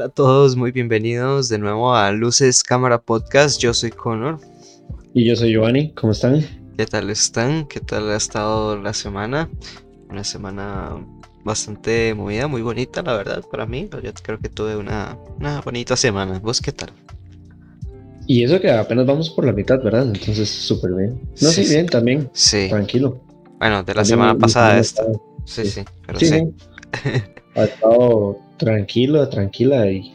Hola a todos, muy bienvenidos de nuevo a Luces Cámara Podcast. Yo soy Connor. Y yo soy Giovanni, ¿cómo están? ¿Qué tal están? ¿Qué tal ha estado la semana? Una semana bastante movida, muy bonita, la verdad, para mí. Yo creo que tuve una, una bonita semana. ¿Vos qué tal? Y eso que apenas vamos por la mitad, ¿verdad? Entonces, súper bien. No, sí, bien, también. Sí. Tranquilo. Bueno, de la semana pasada esta. Sí, sí, pero sí. ha estado tranquilo, tranquila y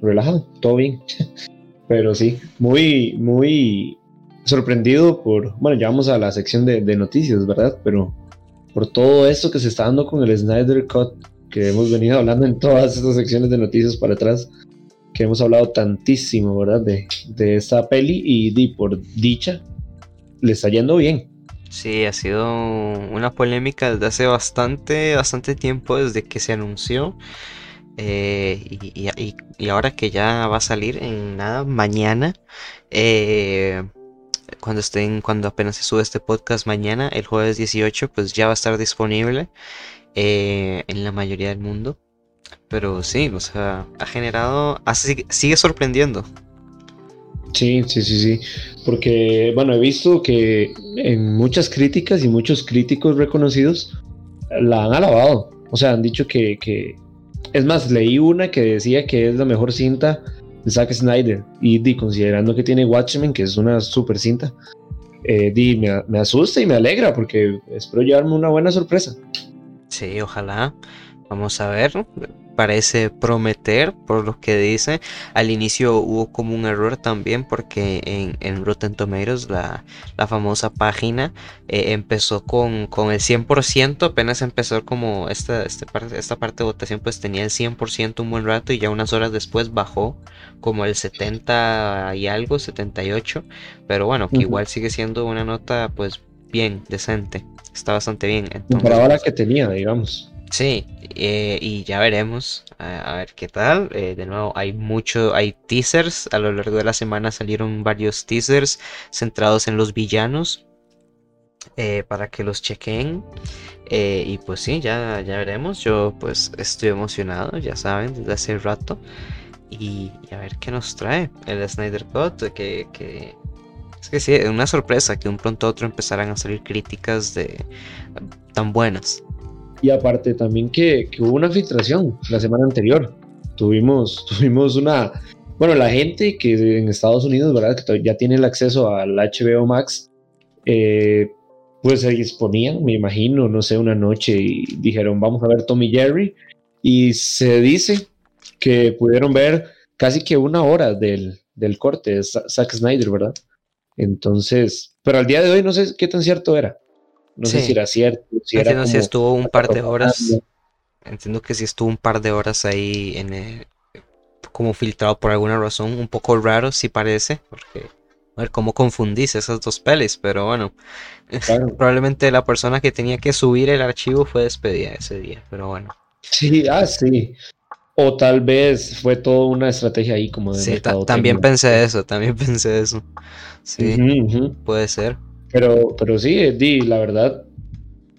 relajado, todo bien. Pero sí, muy, muy sorprendido por, bueno, ya vamos a la sección de, noticias, ¿verdad? Pero por todo esto que se está dando con el Snyder Cut, que hemos venido hablando en todas estas secciones de noticias para atrás, que hemos hablado tantísimo, ¿verdad? De, de esta peli y di, por dicha, le está yendo bien. Sí, ha sido una polémica desde hace bastante, bastante tiempo, desde que se anunció. Eh, y, ahora que ya va a salir en nada, mañana, eh, cuando estén, cuando apenas se sube este podcast mañana, el jueves 18, pues ya va a estar disponible eh, en la mayoría del mundo. Pero sí, o sea, ha generado, sigue sorprendiendo. Sí, sí, sí, sí. Porque, bueno, he visto que en muchas críticas y muchos críticos reconocidos la han alabado. O sea, han dicho que... Es más, leí una que decía que es la mejor cinta de Zack Snyder. Y, considerando que tiene Watchmen, que es una super cinta, eh, me, me asusta y me alegra porque espero llevarme una buena sorpresa. Sí, ojalá. Vamos a ver parece prometer por lo que dice. Al inicio hubo como un error también porque en, en Rotten Tomatoes, la, la famosa página, eh, empezó con, con, el 100%, apenas empezó como esta, este esta parte de votación pues tenía el 100% un buen rato y ya unas horas después bajó como el 70 y algo, 78, pero bueno, que igual sigue siendo una nota pues bien, decente, está bastante bien. Entonces, Para la que tenía, digamos. Sí, eh, y ya veremos a, ver qué tal. Eh, de nuevo, hay mucho, hay teasers. A lo largo de la semana salieron varios teasers centrados en los villanos eh, para que los chequen. y pues sí, ya, ya veremos. Yo pues estoy emocionado, ya saben, desde hace rato. Y, a ver qué nos trae el Snyder Cut. Que, que es que sí, es una sorpresa que un pronto a otro empezaran a salir críticas de tan buenas. Y aparte también que, hubo una filtración la semana anterior. Tuvimos, tuvimos una... Bueno, la gente que en Estados Unidos, ¿verdad? Que ya tiene el acceso al HBO Max, eh, pues se disponían, me imagino, no sé, una noche y dijeron, vamos a ver Tommy Jerry. Y se dice que pudieron ver casi que una hora del, del corte de Zack Snyder, ¿verdad? Entonces, pero al día de hoy no sé qué tan cierto era. No sé si era cierto. Entiendo si estuvo un par de horas. Entiendo que si estuvo un par de horas ahí en como filtrado por alguna razón. Un poco raro, si parece. Porque. A ver cómo confundís esas dos pelis, pero bueno. Probablemente la persona que tenía que subir el archivo fue despedida ese día, pero bueno. Sí, ah, sí. O tal vez fue toda una estrategia ahí como de Sí, también pensé eso, también pensé eso. Sí, puede ser. Pero, pero sí, Di, la verdad,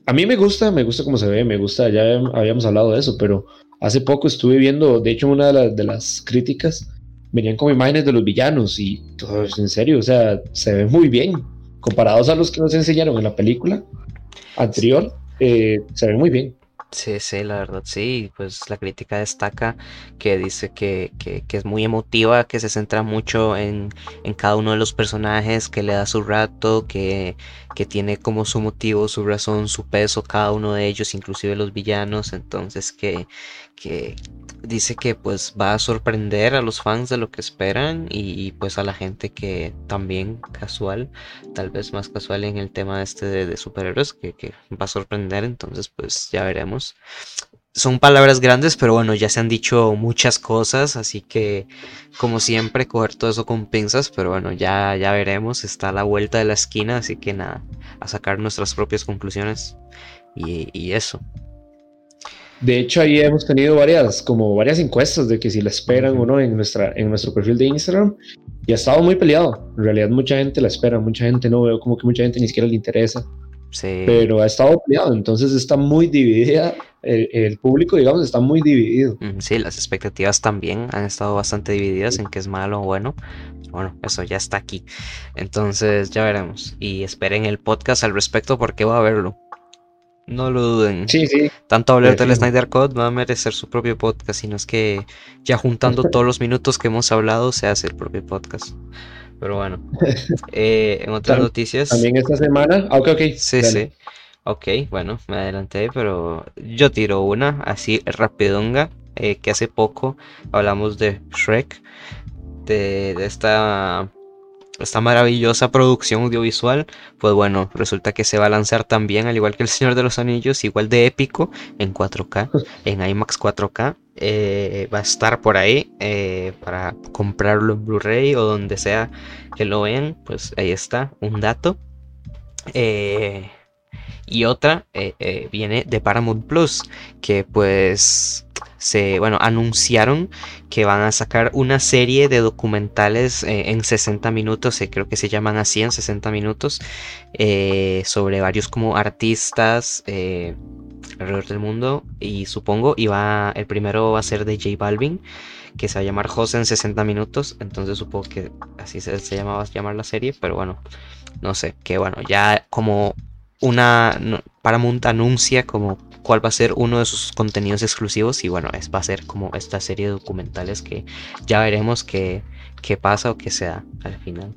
a mí me gusta, me gusta cómo se ve, me gusta, ya habíamos hablado de eso, pero hace poco estuve viendo, de hecho, una de, las críticas venían como imágenes de los villanos y todo, en serio, o sea, se ve muy bien. Comparados a los que nos enseñaron en la película anterior, eh, se ve muy bien. Sí, sí, la verdad, sí. Pues la crítica destaca que dice que, que, es muy emotiva, que se centra mucho en, en, cada uno de los personajes, que le da su rato, que, que tiene como su motivo, su razón, su peso, cada uno de ellos, inclusive los villanos. Entonces que, que dice que pues va a sorprender a los fans de lo que esperan y, pues a la gente que también casual, tal vez más casual en el tema este de, superhéroes, que, va a sorprender, entonces pues ya veremos. Son palabras grandes, pero bueno, ya se han dicho muchas cosas, así que como siempre coger todo eso con pinzas, pero bueno, ya, ya veremos, está a la vuelta de la esquina, así que nada, a sacar nuestras propias conclusiones y, y eso. De hecho, ahí hemos tenido varias, como varias encuestas de que si la esperan o no en, nuestra, en nuestro perfil de Instagram. Y ha estado muy peleado. En realidad, mucha gente la espera, mucha gente no veo como que mucha gente ni siquiera le interesa. Pero ha estado peleado, entonces está muy dividida. El, público, digamos, está muy dividido. Sí, las expectativas también han estado bastante divididas en qué es malo o bueno. Bueno, eso ya está aquí. Entonces ya veremos. Y esperen el podcast al respecto porque va a verlo. No lo duden. Sí, sí. Tanto hablar del Snyder Code va a merecer su propio podcast. Sino es que ya juntando todos los minutos que hemos hablado se hace el propio podcast. Pero bueno. Eh, en otras noticias. También esta semana. Ah, ok, ok. Sí, sí. Ok, bueno, me adelanté, pero yo tiro una así rapidonga. Eh, que hace poco hablamos de Shrek. De, de esta esta maravillosa producción audiovisual, pues bueno, resulta que se va a lanzar también, al igual que El Señor de los Anillos, igual de épico, en 4K, en IMAX 4K. Eh, va a estar por ahí eh, para comprarlo en Blu-ray o donde sea que lo vean, pues ahí está, un dato. Eh, y otra viene de Paramount Plus, que pues se, bueno, anunciaron que van a sacar una serie de documentales eh, en 60 minutos, eh, creo que se llaman así en 60 minutos, eh, sobre varios como artistas alrededor del mundo y supongo iba el primero va a ser de J Balvin que se va a llamar José en 60 minutos entonces supongo que así se, se llamaba llamar la serie pero bueno no sé que bueno ya como una Paramount anuncia como cuál va a ser uno de sus contenidos exclusivos y bueno, es, va a ser como esta serie de documentales que ya veremos qué, qué pasa o qué se da al final.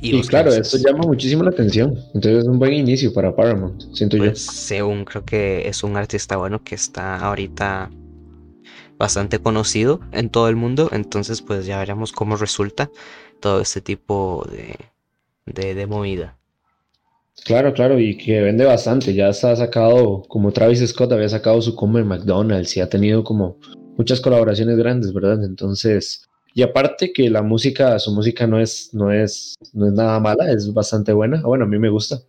Y, claro, esto llama muchísimo la atención. Entonces es un buen inicio para Paramount, siento yo. Pues, según creo que es un artista bueno que está ahorita bastante conocido en todo el mundo. Entonces, pues ya veremos cómo resulta todo este tipo de, de, de movida. Claro, claro, y que vende bastante. Ya está sacado, como Travis Scott había sacado su combo en McDonald's y ha tenido como muchas colaboraciones grandes, ¿verdad? Entonces, y aparte que la música, su música no es, no es, no es nada mala, es bastante buena. Bueno, a mí me gusta.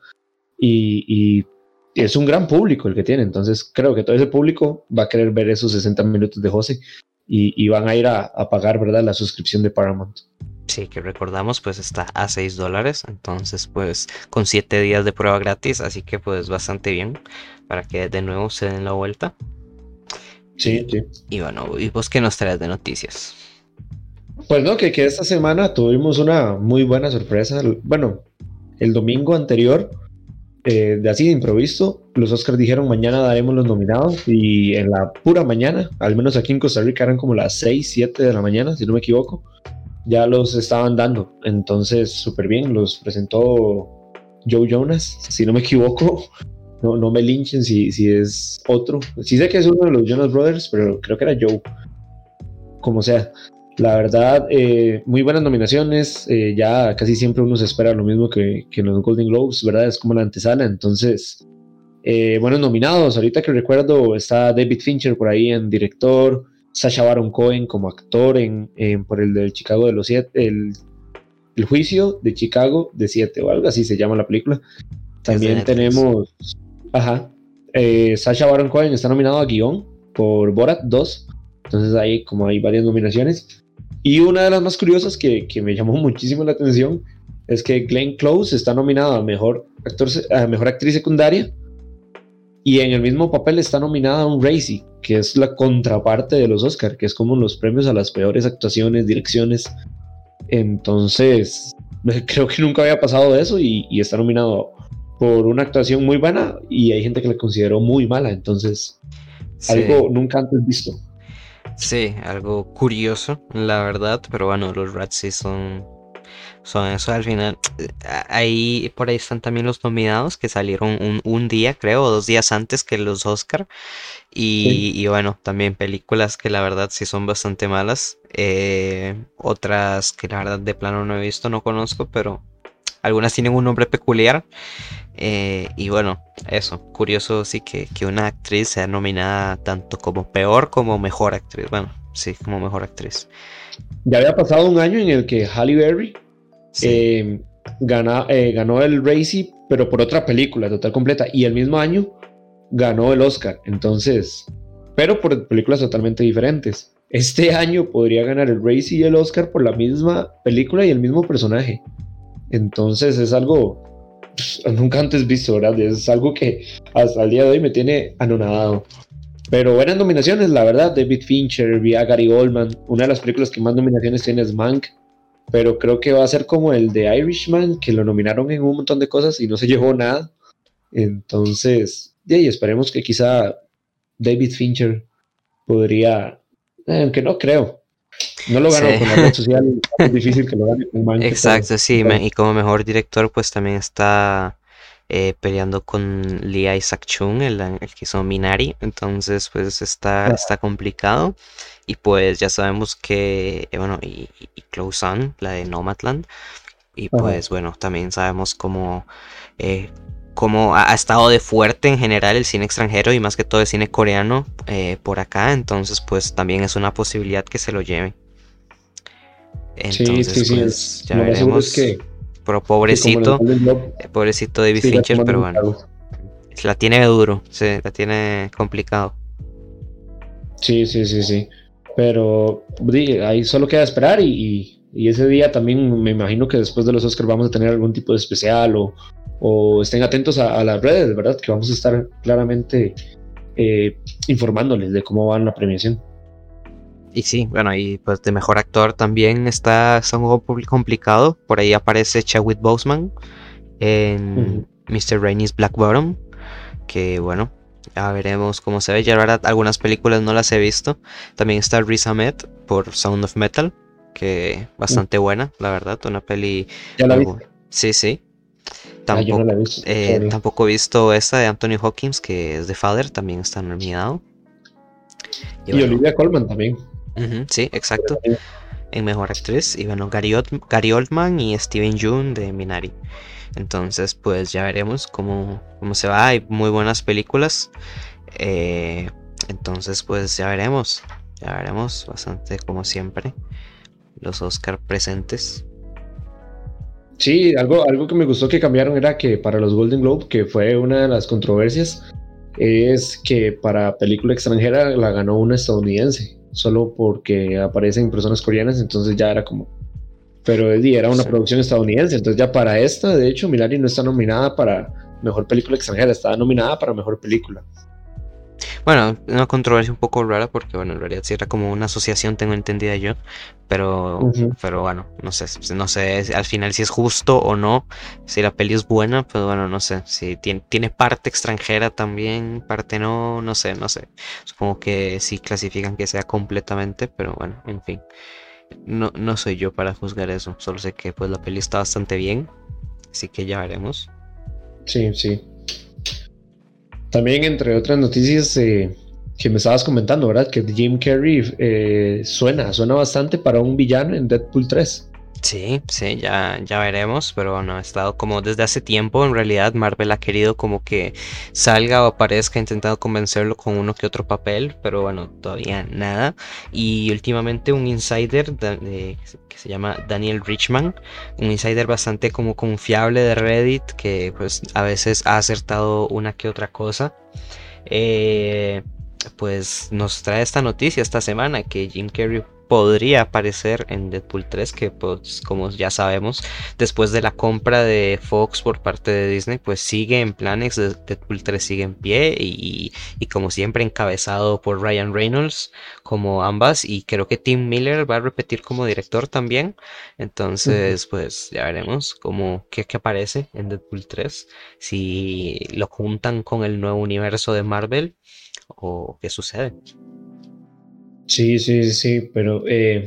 Y, es un gran público el que tiene. Entonces, creo que todo ese público va a querer ver esos 60 minutos de José y, van a ir a pagar, ¿verdad? La suscripción de Paramount. Sí, que recordamos, pues está a 6 dólares. Entonces, pues con 7 días de prueba gratis. Así que, pues bastante bien. Para que de nuevo se den la vuelta. Sí, sí. Y bueno, ¿y vos qué nos traes de noticias? Pues no, que, que esta semana tuvimos una muy buena sorpresa. Bueno, el domingo anterior, eh, de así de improviso, los Oscars dijeron mañana daremos los nominados. Y en la pura mañana, al menos aquí en Costa Rica, eran como las 6, 7 de la mañana, si no me equivoco ya los estaban dando. Entonces, súper bien, los presentó Joe Jonas, si no me equivoco. No, no me linchen si, si es otro. Sí sé que es uno de los Jonas Brothers, pero creo que era Joe. Como sea. La verdad, eh, muy buenas nominaciones. Eh, ya casi siempre uno se espera lo mismo que, que en los Golden Globes, ¿verdad? Es como la antesala. Entonces, eh, buenos nominados. Ahorita que recuerdo, está David Fincher por ahí en director. Sasha Baron Cohen como actor en, por el del Chicago de los siete, el, juicio de Chicago de siete o algo así se llama la película. También tenemos, ajá, eh, Sasha Baron Cohen está nominado a guion por Borat 2, entonces ahí como hay varias nominaciones. Y una de las más curiosas que, que me llamó muchísimo la atención es que Glenn Close está nominado a mejor, actor, a mejor actriz secundaria y en el mismo papel está nominada a un Racy, que es la contraparte de los Oscar, que es como los premios a las peores actuaciones, direcciones. Entonces, creo que nunca había pasado eso y, está nominado por una actuación muy buena y hay gente que le consideró muy mala. Entonces, algo nunca antes visto. Sí, algo curioso, la verdad, pero bueno, los Razzies son son eso al final. Eh, ahí por ahí están también los nominados que salieron un, un día, creo, o dos días antes que los Oscar. Y, bueno, también películas que la verdad sí son bastante malas. Eh, otras que la verdad de plano no he visto, no conozco, pero algunas tienen un nombre peculiar. Eh, y bueno, eso, curioso sí que, que una actriz sea nominada tanto como peor como mejor actriz. Bueno, sí, como mejor actriz. Ya había pasado un año en el que Halle Berry eh, eh, ganó el Racy, pero por otra película total completa. Y el mismo año ganó el Oscar. Entonces, pero por películas totalmente diferentes. Este año podría ganar el Racy y el Oscar por la misma película y el mismo personaje. Entonces es algo pues, nunca antes visto, ¿verdad? Es algo que hasta el día de hoy me tiene anonadado. Pero buenas nominaciones, la verdad. David Fincher, vi a Gary Oldman. Una de las películas que más nominaciones tiene es Mank. Pero creo que va a ser como el de Irishman, que lo nominaron en un montón de cosas y no se llevó nada. Entonces, y esperemos que quizá David Fincher podría, eh, aunque no creo, no lo ganó con la red social, es difícil que lo gane con Mank. Exacto, sí, y como mejor director, pues también está eh, peleando con Lee Isaac Chung, el, que hizo Minari. Entonces, pues está, está complicado. Y pues ya sabemos que, eh, bueno, y, y, Close On, la de Nomadland. Y pues bueno, también sabemos cómo, eh, cómo ha, estado de fuerte en general el cine extranjero y más que todo el cine coreano por acá. Entonces, pues también es una posibilidad que se lo lleve. Entonces, sí, sí, pues, ya veremos. que pero pobrecito, eh, pobrecito David Fincher, pero bueno. La tiene duro, sí, la tiene complicado. Sí, sí, sí, sí. Pero ahí solo queda esperar y, ese día también me imagino que después de los Oscars vamos a tener algún tipo de especial o, estén atentos a, las redes, ¿verdad? Que vamos a estar claramente eh, informándoles de cómo va la premiación. Y sí, bueno, y pues de mejor actor también está, un poco complicado. Por ahí aparece Chadwick Boseman en Mr. Rainey's Black Bottom. Que bueno, ya veremos cómo se ve. Ya la verdad, algunas películas no las he visto. También está Riz Ahmed por Sound of Metal. Que bastante buena, la verdad. Una peli. ¿Ya la Sí, sí. Ah, tampoco, eh, tampoco he visto esta de Anthony Hawkins, que es de Father, también está nominado. Y, Olivia Colman también sí, exacto. En Mejor Actriz. Y bueno, Gary, Oldman y Steven Yeun de Minari. Entonces, pues ya veremos cómo, cómo se va. Hay muy buenas películas. Eh, entonces, pues ya veremos. Ya veremos bastante como siempre. Los Oscar presentes. Sí, algo, algo que me gustó que cambiaron era que para los Golden Globe, que fue una de las controversias, es que para película extranjera la ganó una estadounidense solo porque aparecen personas coreanas, entonces ya era como... Pero era una producción estadounidense, entonces ya para esta, de hecho, Milari no está nominada para Mejor Película Extranjera, está nominada para Mejor Película. Bueno, una controversia un poco rara porque, bueno, en realidad sí era como una asociación, tengo entendida yo, pero, pero bueno, no sé, no sé al final si es justo o no, si la peli es buena, pues bueno, no sé, si tiene, tiene parte extranjera también, parte no, no sé, no sé, supongo que sí clasifican que sea completamente, pero bueno, en fin, no, no soy yo para juzgar eso, solo sé que pues la peli está bastante bien, así que ya veremos. Sí, sí. También, entre otras noticias eh, que me estabas comentando, ¿verdad? Que Jim Carrey eh, suena, suena bastante para un villano en Deadpool 3. Sí, sí, ya, ya veremos, pero bueno, ha estado como desde hace tiempo, en realidad Marvel ha querido como que salga o aparezca, intentado convencerlo con uno que otro papel, pero bueno, todavía nada. Y últimamente un insider que se llama Daniel Richman, un insider bastante como confiable de Reddit, que pues a veces ha acertado una que otra cosa. Eh, pues nos trae esta noticia esta semana que Jim Carrey podría aparecer en Deadpool 3, que pues como ya sabemos, después de la compra de Fox por parte de Disney, pues sigue en planes, Deadpool 3 sigue en pie y, como siempre encabezado por Ryan Reynolds como ambas y creo que Tim Miller va a repetir como director también, entonces pues ya veremos cómo qué, qué aparece en Deadpool 3, si lo juntan con el nuevo universo de Marvel o qué sucede. Sí, sí, sí, pero eh,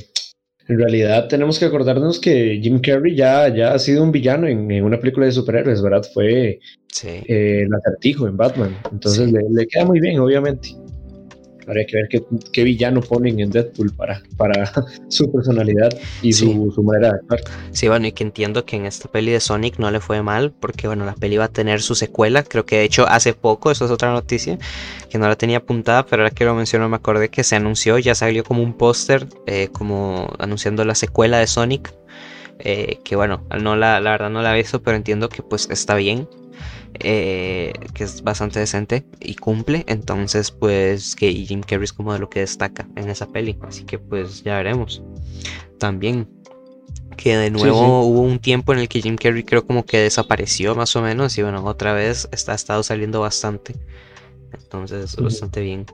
en realidad tenemos que acordarnos que Jim Carrey ya, ya ha sido un villano en, una película de superhéroes, ¿verdad? Fue eh, el acertijo en Batman, entonces le, queda muy bien, obviamente. Habría que ver qué, villano ponen en Deadpool para, para su personalidad y su, manera de actuar. Sí, bueno, y que entiendo que en esta peli de Sonic no le fue mal, porque bueno, la peli va a tener su secuela, creo que de hecho hace poco, eso es otra noticia, que no la tenía apuntada, pero ahora que lo menciono me acordé que se anunció, ya salió como un póster, eh, como anunciando la secuela de Sonic. Eh, que bueno, no la, la verdad no la he visto, pero entiendo que pues está bien. Eh, que es bastante decente y cumple. Entonces, pues que Jim Carrey es como de lo que destaca en esa peli. Así que pues ya veremos. También que de nuevo hubo un tiempo en el que Jim Carrey creo como que desapareció más o menos y bueno, otra vez está, ha estado saliendo bastante. Entonces, bastante bien.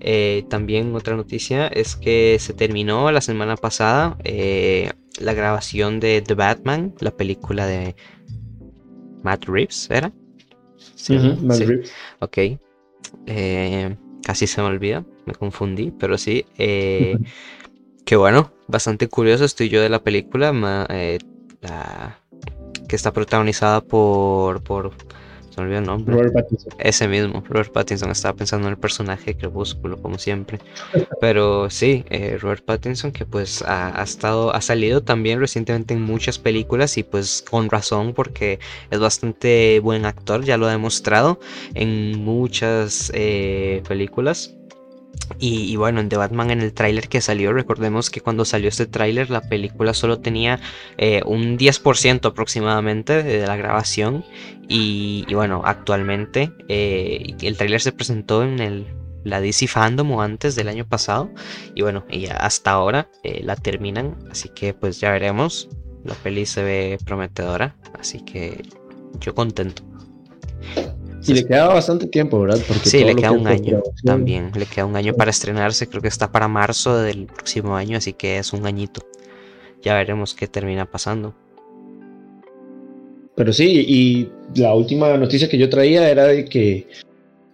Eh, también otra noticia es que se terminó la semana pasada eh, la grabación de The Batman, la película de Matt Reeves, ¿era? Sí, Matt Reeves. Ok. Eh, casi se me olvida, me confundí, pero sí. que bueno, bastante curioso estoy yo de la película, que está protagonizada por, por me olvidó el nombre. Robert Pattinson. Ese mismo, Robert Pattinson. Estaba pensando en el personaje Crepúsculo, como siempre. Pero sí, eh, Robert Pattinson, que pues ha, estado, ha salido también recientemente en muchas películas y pues con razón, porque es bastante buen actor, ya lo ha demostrado en muchas eh, películas. Y, bueno, en The Batman en el tráiler que salió, recordemos que cuando salió este tráiler la película solo tenía eh, un 10% aproximadamente de la grabación. Y, bueno, actualmente eh, el tráiler se presentó en el, la DC Fandom o antes del año pasado. Y bueno, y hasta ahora eh, la terminan. Así que pues ya veremos. La peli se ve prometedora. Así que yo contento. Y le queda bastante tiempo, ¿verdad? Porque sí, le queda un año también. Le queda un año para estrenarse. Creo que está para marzo del próximo año, así que es un añito. Ya veremos qué termina pasando. Pero sí, y la última noticia que yo traía era de que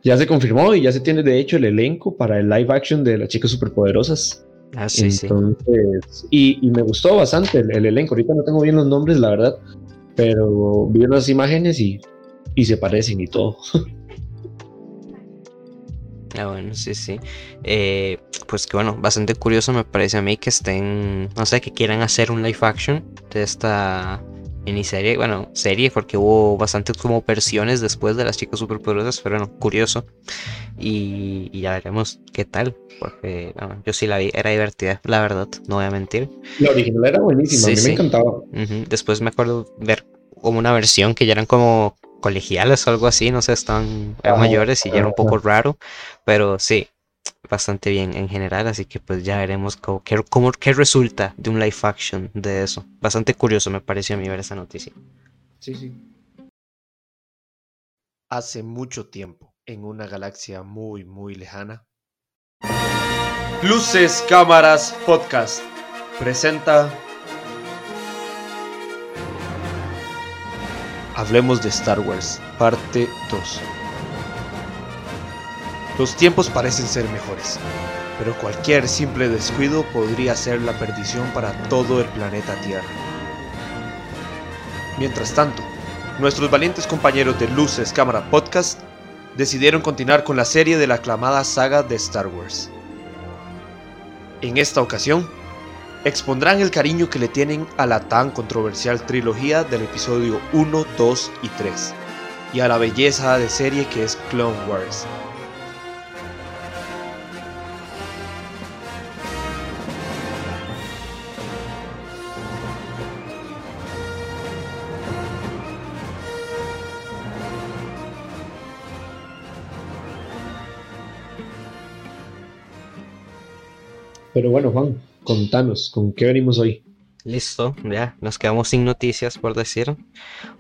ya se confirmó y ya se tiene de hecho el elenco para el live action de las chicas superpoderosas. Ah, sí, Entonces, Y, y, me gustó bastante el, el, elenco. Ahorita no tengo bien los nombres, la verdad. Pero vi unas imágenes y y se parecen y todo. Ah, bueno, sí, sí. Eh, pues que bueno, bastante curioso me parece a mí que estén, no sé, que quieran hacer un live action de esta miniserie, bueno, serie, porque hubo bastantes como versiones después de las chicas superpoderosas, pero bueno, curioso. Y, ya veremos qué tal, porque yo sí la vi, era divertida, la verdad, no voy a mentir. La original era buenísima, a mí me encantaba. Después me acuerdo ver como una versión que ya eran como colegiales o algo así, no sé, están mayores y ya era un poco raro, pero sí, bastante bien en general, así que pues ya veremos cómo, qué, resulta de un live action de eso. Bastante curioso me pareció a mí ver esa noticia. Sí, sí. Hace mucho tiempo, en una galaxia muy, muy lejana. Luces, cámaras, podcast. Presenta Hablemos de Star Wars, parte 2. Los tiempos parecen ser mejores, pero cualquier simple descuido podría ser la perdición para todo el planeta Tierra. Mientras tanto, nuestros valientes compañeros de Luces Cámara Podcast decidieron continuar con la serie de la aclamada saga de Star Wars. En esta ocasión, expondrán el cariño que le tienen a la tan controversial trilogía del episodio 1, 2 y 3, y a la belleza de serie que es Clone Wars. Pero bueno, Juan, contanos, ¿con qué venimos hoy? Listo, ya, nos quedamos sin noticias por decir.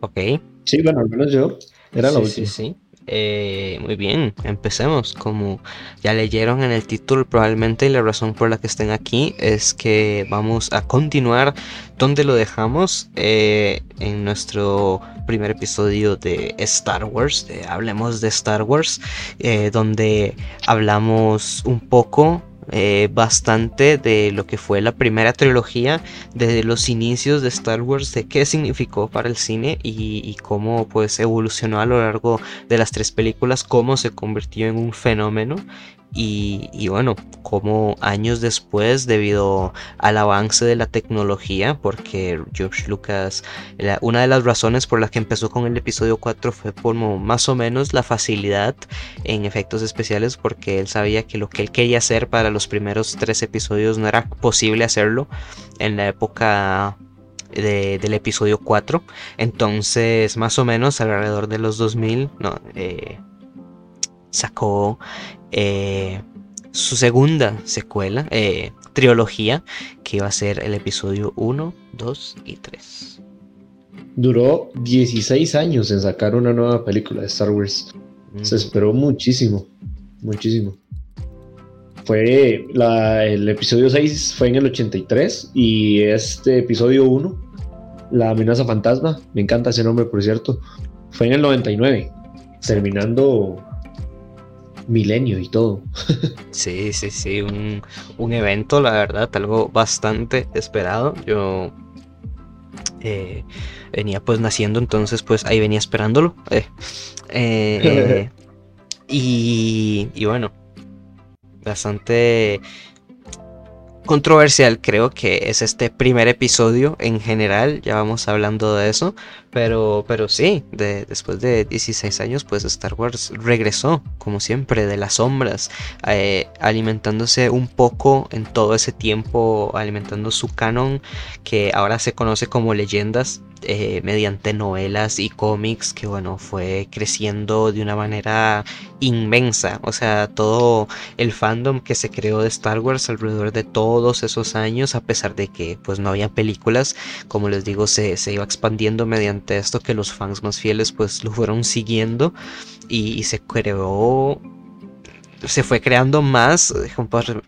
Ok. Sí, bueno, al menos yo. Era la última. Sí, sí. Eh, muy bien, empecemos. Como ya leyeron en el título, probablemente la razón por la que estén aquí es que vamos a continuar donde lo dejamos eh, en nuestro primer episodio de Star Wars, de Hablemos de Star Wars, eh, donde hablamos un poco eh, bastante de lo que fue la primera trilogía, desde los inicios de Star Wars, de qué significó para el cine y, y, cómo pues evolucionó a lo largo de las tres películas, cómo se convirtió en un fenómeno y, bueno, como años después, debido al avance de la tecnología, porque George Lucas, una de las razones por las que empezó con el episodio 4 fue por más o menos la facilidad en efectos especiales, porque él sabía que lo que él quería hacer para los primeros tres episodios no era posible hacerlo en la época del episodio 4. Entonces, más o menos alrededor de los 2000, no, eh, sacó eh, su segunda secuela, eh, trilogía que iba a ser el episodio 1, 2 y 3. Duró 16 años en sacar una nueva película de Star Wars. Se esperó muchísimo, muchísimo. Fue el episodio 6 fue en el 83 y este episodio 1, La amenaza fantasma, me encanta ese nombre por cierto, fue en el 99, terminando milenio y todo. sí, sí, sí, un, un, evento, la verdad, algo bastante esperado. Yo eh, venía pues naciendo, entonces pues ahí venía esperándolo. Eh, eh, y, y bueno, bastante controversial creo que es este primer episodio en general, ya vamos hablando de eso, pero, pero sí, de, después de 16 años pues Star Wars regresó como siempre de las sombras, eh, alimentándose un poco en todo ese tiempo, alimentando su canon que ahora se conoce como leyendas eh, mediante novelas y cómics que bueno fue creciendo de una manera inmensa. O sea todo el fandom que se creó de Star Wars alrededor de todos esos años a pesar de que pues no había películas como les digo se, iba expandiendo mediante esto que los fans más fieles pues lo fueron siguiendo y, se creó se fue creando más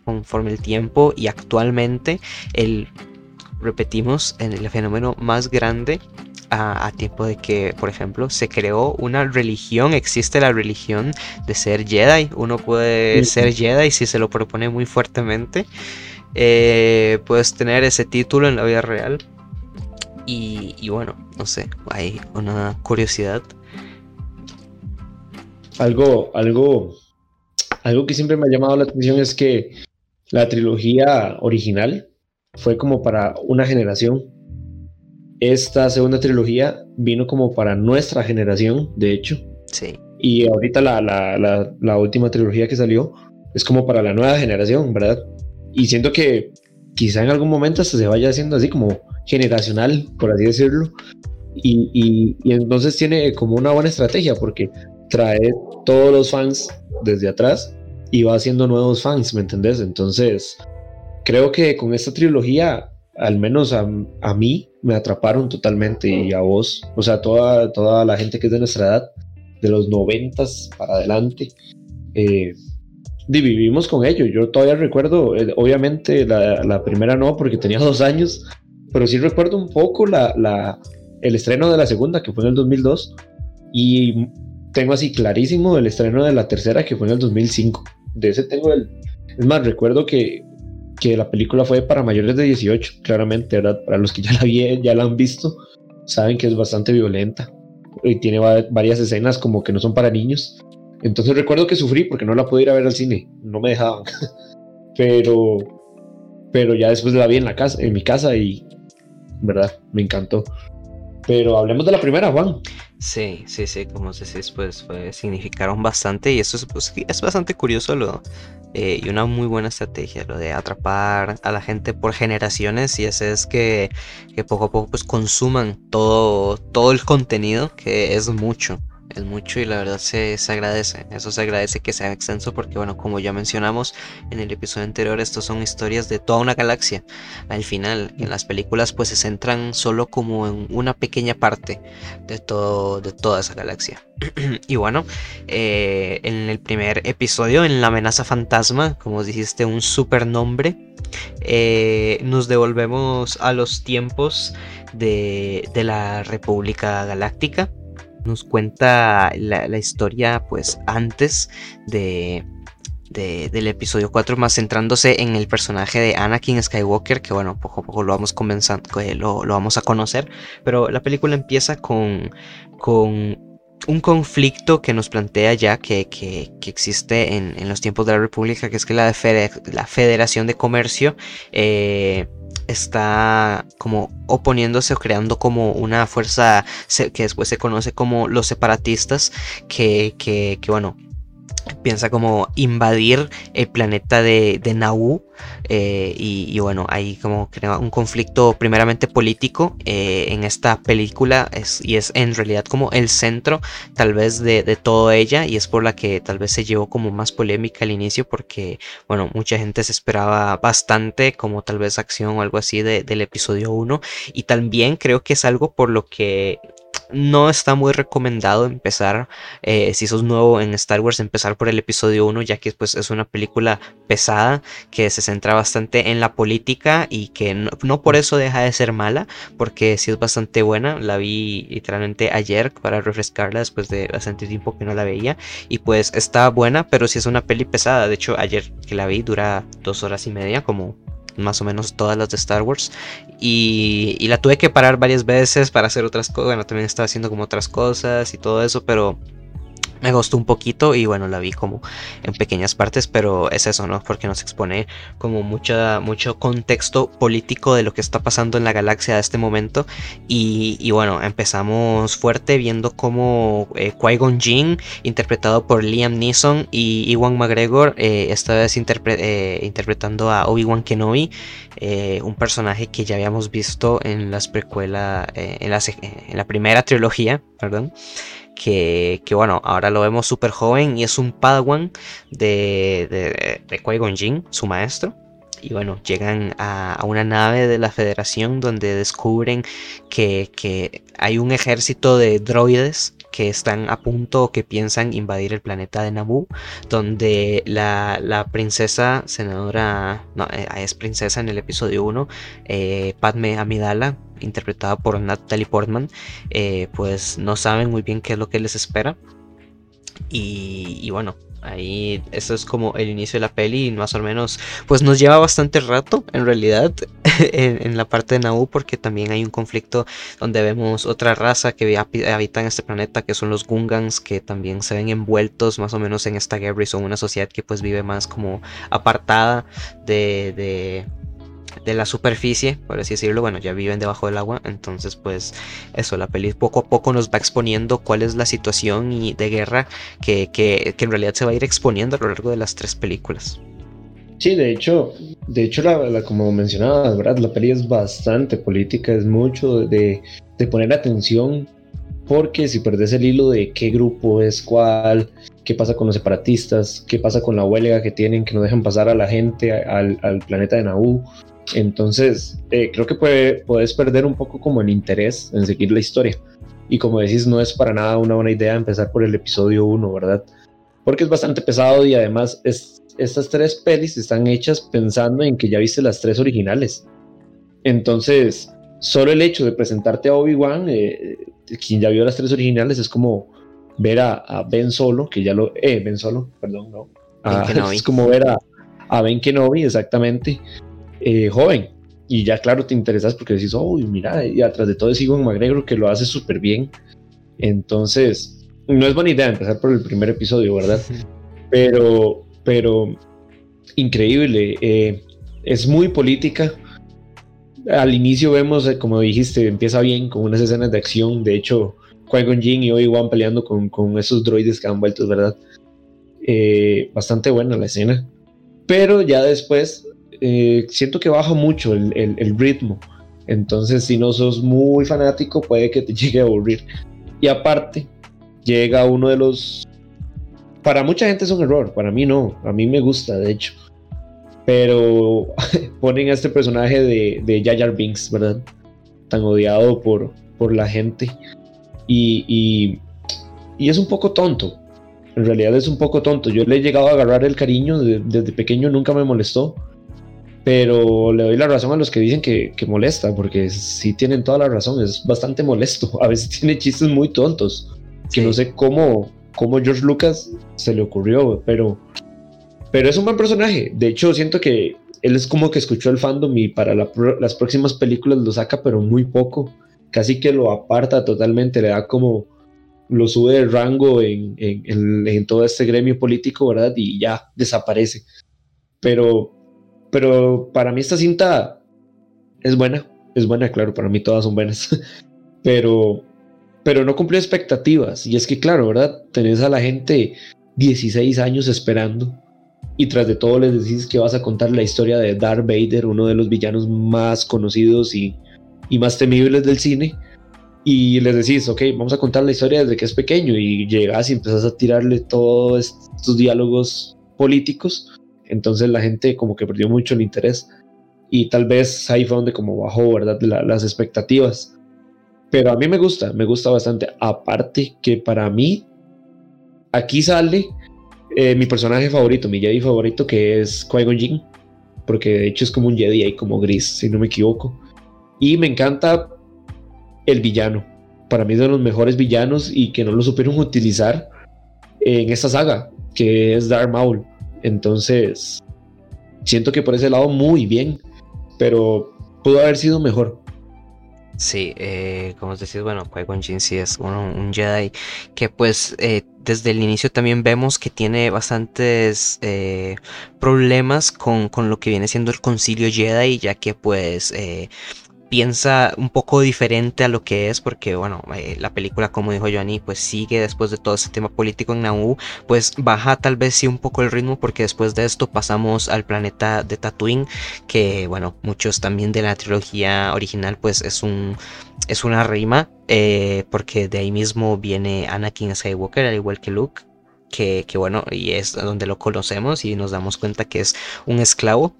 conforme el tiempo y actualmente el repetimos, en el fenómeno más grande a, tiempo de que, por ejemplo, se creó una religión, existe la religión de ser Jedi. Uno puede ser Jedi si se lo propone muy fuertemente. Eh, puedes tener ese título en la vida real. Y, y, bueno, no sé, hay una curiosidad. Algo, algo, algo que siempre me ha llamado la atención es que la trilogía original fue como para una generación. Esta segunda trilogía vino como para nuestra generación, de hecho. Sí. Y ahorita la, la, la, última trilogía que salió es como para la nueva generación, ¿verdad? Y siento que quizá en algún momento hasta se vaya haciendo así como generacional, por así decirlo. Y, y, entonces tiene como una buena estrategia porque trae todos los fans desde atrás y va haciendo nuevos fans, ¿me entendés? Entonces, creo que con esta trilogía, al menos a, mí, me atraparon totalmente y a vos, o sea, toda, toda la gente que es de nuestra edad, de los noventas para adelante, eh, vivimos con ello. Yo todavía recuerdo, eh, obviamente la, primera no, porque tenía dos años, pero sí recuerdo un poco la, el estreno de la segunda, que fue en el 2002, y tengo así clarísimo el estreno de la tercera, que fue en el 2005. De ese tengo el... Es más, recuerdo que que la película fue para mayores de 18, claramente, ¿verdad? Para los que ya la, vi, ya la han visto, saben que es bastante violenta y tiene varias escenas como que no son para niños. Entonces recuerdo que sufrí porque no la pude ir a ver al cine, no me dejaban. pero pero ya después la vi en la casa, en mi casa y verdad, me encantó. Pero hablemos de la primera, Juan. Sí, sí, sí, como decís, pues, significaron bastante y eso es, pues, es bastante curioso lo, eh, y una muy buena estrategia, lo de atrapar a la gente por generaciones y hacer es que, que poco a poco pues consuman todo, todo el contenido, que es mucho es mucho y la verdad se, se, agradece. Eso se agradece que sea extenso porque, bueno, como ya mencionamos en el episodio anterior, estos son historias de toda una galaxia. Al final, en las películas, pues se centran solo como en una pequeña parte de, todo, de toda esa galaxia. y bueno, eh, en el primer episodio, en La amenaza fantasma, como dijiste, un super nombre, eh, nos devolvemos a los tiempos de, de la República Galáctica nos cuenta la, historia pues antes de, del episodio 4, más centrándose en el personaje de Anakin Skywalker, que bueno, poco a poco lo vamos comenzando, lo, lo vamos a conocer, pero la película empieza con, con un conflicto que nos plantea ya que, que, que existe en, en, los tiempos de la República, que es que la, la Federación de Comercio eh, está como oponiéndose o creando como una fuerza que después se conoce como los separatistas, que, que, que bueno, piensa como invadir el planeta de, de eh, y, bueno, hay como un conflicto primeramente político eh, en esta película es, y es en realidad como el centro tal vez de, de todo ella y es por la que tal vez se llevó como más polémica al inicio porque bueno, mucha gente se esperaba bastante como tal vez acción o algo así del episodio 1 y también creo que es algo por lo que no está muy recomendado empezar, eh, si sos nuevo en Star Wars, empezar por el episodio 1, ya que pues, es una película pesada que se centra bastante en la política y que no, por eso deja de ser mala, porque sí es bastante buena. La vi literalmente ayer para refrescarla después de bastante tiempo que no la veía y pues está buena, pero sí es una peli pesada. De hecho, ayer que la vi dura dos horas y media, como más o menos todas las de Star Wars. Y, y la tuve que parar varias veces para hacer otras cosas. Bueno, también estaba haciendo como otras cosas y todo eso, pero me gustó un poquito y bueno, la vi como en pequeñas partes, pero es eso, ¿no? Porque nos expone como mucha, mucho contexto político de lo que está pasando en la galaxia a este momento. Y, bueno, empezamos fuerte viendo como eh, Qui-Gon Jinn, interpretado por Liam Neeson y Iwan McGregor, eh, esta vez eh, interpretando a Obi-Wan Kenobi, un personaje que ya habíamos visto en las precuelas, en, en la primera trilogía, perdón que, bueno, ahora lo vemos súper joven y es un padawan de, de, de Qui-Gon Jinn, su maestro. Y bueno, llegan a, una nave de la Federación donde descubren que, que hay un ejército de droides que están a punto o que piensan invadir el planeta de Naboo, donde la, princesa senadora, no, eh, es princesa en el episodio 1, eh, Padme Amidala, interpretada por Natalie Portman, eh, pues no saben muy bien qué es lo que les espera. Y bueno, Ahí, eso es como el inicio de la peli, y más o menos, pues nos lleva bastante rato, en realidad, en, la parte de Naboo, porque también hay un conflicto donde vemos otra raza que habita en este planeta, que son los Gungans, que también se ven envueltos más o menos en esta guerra y son una sociedad que pues vive más como apartada de de la superficie, por así decirlo, bueno, ya viven debajo del agua, entonces pues eso, la peli poco a poco nos va exponiendo cuál es la situación y de guerra que, que, en realidad se va a ir exponiendo a lo largo de las tres películas. Sí, de hecho, de hecho, la, como mencionabas, ¿verdad? La peli es bastante política, es mucho de, de poner atención, porque si perdes el hilo de qué grupo es cuál, qué pasa con los separatistas, qué pasa con la huelga que tienen, que no dejan pasar a la gente al, al planeta de Naboo, entonces, eh, creo que puede, puedes perder un poco como el interés en seguir la historia. Y como decís, no es para nada una buena idea empezar por el episodio 1, ¿verdad? Porque es bastante pesado y además es, estas tres pelis están hechas pensando en que ya viste las tres originales. Entonces, solo el hecho de presentarte a Obi-Wan, eh, quien ya vio las tres originales, es como ver a, Ben Solo, que ya lo... Eh, Ben Solo, perdón, no. es como ver a, a Ben Kenobi, exactamente eh, joven. Y ya, claro, te interesas porque decís, oh, mira, y atrás de todo es Iwan McGregor que lo hace súper bien. Entonces, no es buena idea empezar por el primer episodio, ¿verdad? Pero, pero, increíble. Eh, es muy política. Al inicio vemos, eh, como dijiste, empieza bien con unas escenas de acción. De hecho, Qui-Gon Jinn y Obi-Wan peleando con, con, esos droides que han vuelto, ¿verdad? bastante buena la escena. Pero ya después eh, siento que baja mucho el, ritmo. Entonces, si no sos muy fanático, puede que te llegue a aburrir. Y aparte, llega uno de los... Para mucha gente es un error, para mí no, a mí me gusta, de hecho. Pero ponen a este personaje de, de Binks, ¿verdad? Tan odiado por, por la gente. Y, y, es un poco tonto. En realidad es un poco tonto. Yo le he llegado a agarrar el cariño, desde pequeño nunca me molestó pero le doy la razón a los que dicen que, molesta, porque sí tienen toda la razón, es bastante molesto, a veces tiene chistes muy tontos, que no sé cómo, cómo George Lucas se le ocurrió, pero, pero es un buen personaje, de hecho siento que él es como que escuchó el fandom y para las próximas películas lo saca, pero muy poco, casi que lo aparta totalmente, le da como, lo sube de rango en, en, en todo este gremio político, ¿verdad? Y ya desaparece. Pero pero para mí esta cinta es buena, es buena, claro, para mí todas son buenas, pero, pero no cumplió expectativas. Y es que, claro, ¿verdad? Tenés a la gente 16 años esperando y tras de todo les decís que vas a contar la historia de Darth Vader, uno de los villanos más conocidos y, y más temibles del cine. Y les decís, ok, vamos a contar la historia desde que es pequeño y llegas y empezás a tirarle todos estos diálogos políticos. Entonces la gente como que perdió mucho el interés y tal vez ahí fue donde como bajó, ¿verdad? las expectativas. Pero a mí me gusta, me gusta bastante. Aparte que para mí, aquí sale eh, mi personaje favorito, mi Jedi favorito, que es Qui-Gon Jinn. Porque de hecho es como un Jedi ahí como gris, si no me equivoco. Y me encanta el villano. Para mí es de los mejores villanos y que no lo supieron utilizar en esta saga, que es Darth Maul. Entonces, siento que por ese lado muy bien, pero pudo haber sido mejor. Sí, eh, como os decís, bueno, Qui-Gon Jinn sí es un Jedi que pues eh, desde el inicio también vemos que tiene bastantes eh, problemas con, con, lo que viene siendo el concilio Jedi, ya que pues piensa un poco diferente a lo que es, porque bueno, eh, la película, como dijo Johnny, pues sigue después de todo ese tema político en Naboo, pues baja tal vez sí un poco el ritmo, porque después de esto pasamos al planeta de Tatooine, que bueno, muchos también de la trilogía original, pues es un es una rima, eh, porque de ahí mismo viene Anakin Skywalker, al igual que Luke. Que, que bueno, y es donde lo conocemos y nos damos cuenta que es un esclavo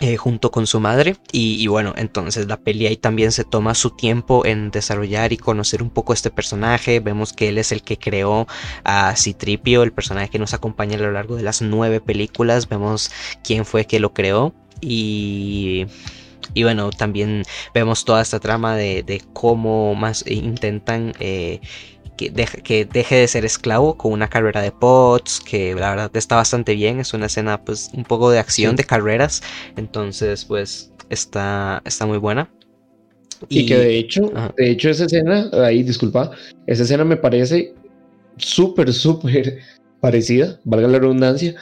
eh, junto con su madre. Y, bueno entonces la peli ahí también se toma su tiempo en desarrollar y conocer un poco este personaje. Vemos que él es el que creó a Citripio el personaje que nos acompaña a lo largo de las nueve películas. Vemos quién fue que lo creó. Y y bueno, también vemos toda esta trama de, cómo más intentan eh, que deje, de ser esclavo con una carrera de pots, que la verdad está bastante bien, es una escena pues un poco de acción, de carreras, entonces pues está, está muy buena. Y, que de hecho, de hecho esa escena, ahí disculpa, esa escena me parece súper, súper parecida, valga la redundancia,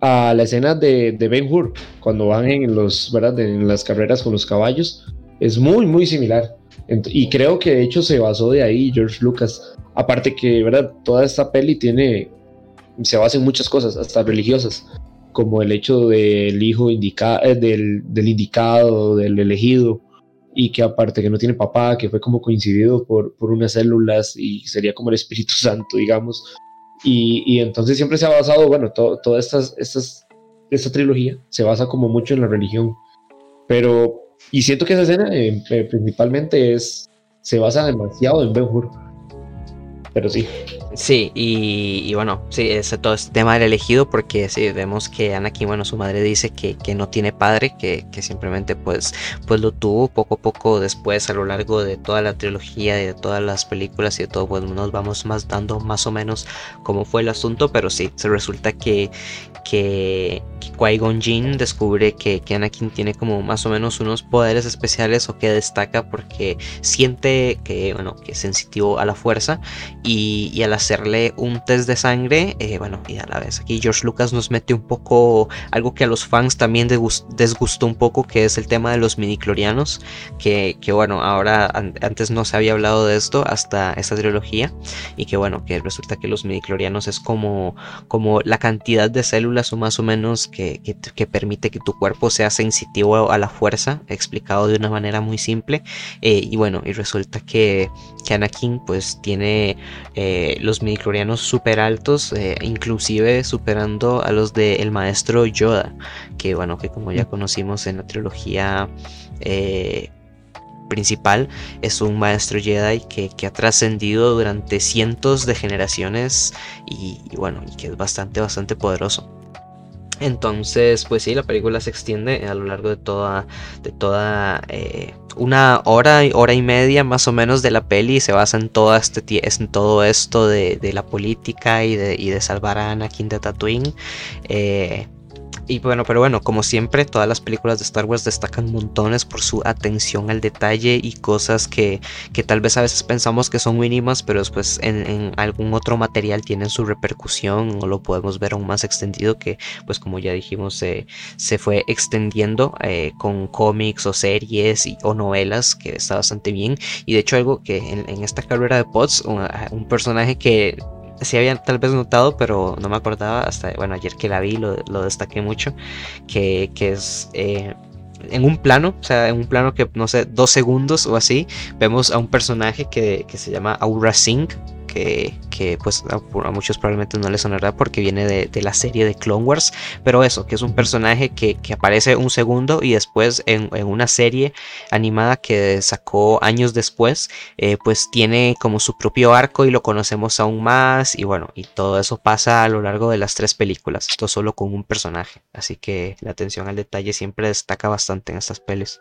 a la escena de, de Ben Hur, cuando van en, los, ¿verdad? en las carreras con los caballos, es muy, muy similar y creo que de hecho se basó de ahí George Lucas. Aparte que, ¿verdad? Toda esta peli tiene, se basa en muchas cosas, hasta religiosas, como el hecho del hijo indicado, eh, del, del, indicado, del elegido, y que aparte que no tiene papá, que fue como coincidido por, por unas células y sería como el Espíritu Santo, digamos. Y, y entonces siempre se ha basado, bueno, toda estas, estas, esta trilogía se basa como mucho en la religión. Pero y siento que esa escena eh, eh, principalmente es se basa demasiado en Ben Hur. Pero sí. Sí, y, bueno, sí, es todo este tema del elegido, porque sí, vemos que Anakin, bueno, su madre dice que, que no tiene padre, que, que, simplemente pues, pues lo tuvo poco a poco después a lo largo de toda la trilogía, de todas las películas y de todo, pues nos vamos más dando más o menos cómo fue el asunto, pero sí, se resulta que, que, Qui-Gon Jinn descubre que, que, Anakin tiene como más o menos unos poderes especiales o que destaca porque siente que, bueno, que es sensitivo a la fuerza y, y al hacerle un test de sangre, eh, bueno, y a la vez aquí George Lucas nos mete un poco algo que a los fans también desgustó un poco, que es el tema de los midiclorianos, que, que bueno, ahora antes no se había hablado de esto hasta esta trilogía y que bueno, que resulta que los midiclorianos es como, como la cantidad de células o más o menos que, permite que tu cuerpo sea sensitivo a la fuerza, explicado de una manera muy simple. Eh, y bueno, y resulta que, que Anakin pues tiene eh, los midichlorianos súper altos, eh, inclusive superando a los del maestro Yoda, que bueno, que como ya mm. conocimos en la trilogía principal es un maestro Jedi que, ha trascendido durante cientos de generaciones y, y, bueno, y que es bastante, bastante poderoso. Entonces, pues sí, la película se extiende a lo largo de toda, de toda eh, una hora, hora y media más o menos de la peli se basa en todo, este, en todo esto de, la política y de, y de salvar a Anakin de Tatooine. Eh, y bueno, pero bueno, como siempre, todas las películas de Star Wars destacan montones por su atención al detalle y cosas que, que tal vez a veces pensamos que son mínimas, pero después en, algún otro material tienen su repercusión o lo podemos ver aún más extendido que, pues como ya dijimos, se, se fue extendiendo eh, con cómics o series y, o novelas, que está bastante bien. Y de hecho algo que en, esta carrera de Pods, un personaje que sí había tal vez notado, pero no me acordaba hasta, bueno, ayer que la vi lo, lo destaqué mucho, que, que es eh, en un plano, o sea, en un plano que no sé, dos segundos o así, vemos a un personaje que, que se llama Aura Singh, que, pues a, muchos probablemente no les sonará porque viene de, la serie de Clone Wars, pero eso, que es un personaje que, aparece un segundo y después en, una serie animada que sacó años después, eh, pues tiene como su propio arco y lo conocemos aún más y bueno, y todo eso pasa a lo largo de las tres películas, esto solo con un personaje, así que la atención al detalle siempre destaca bastante en estas pelis.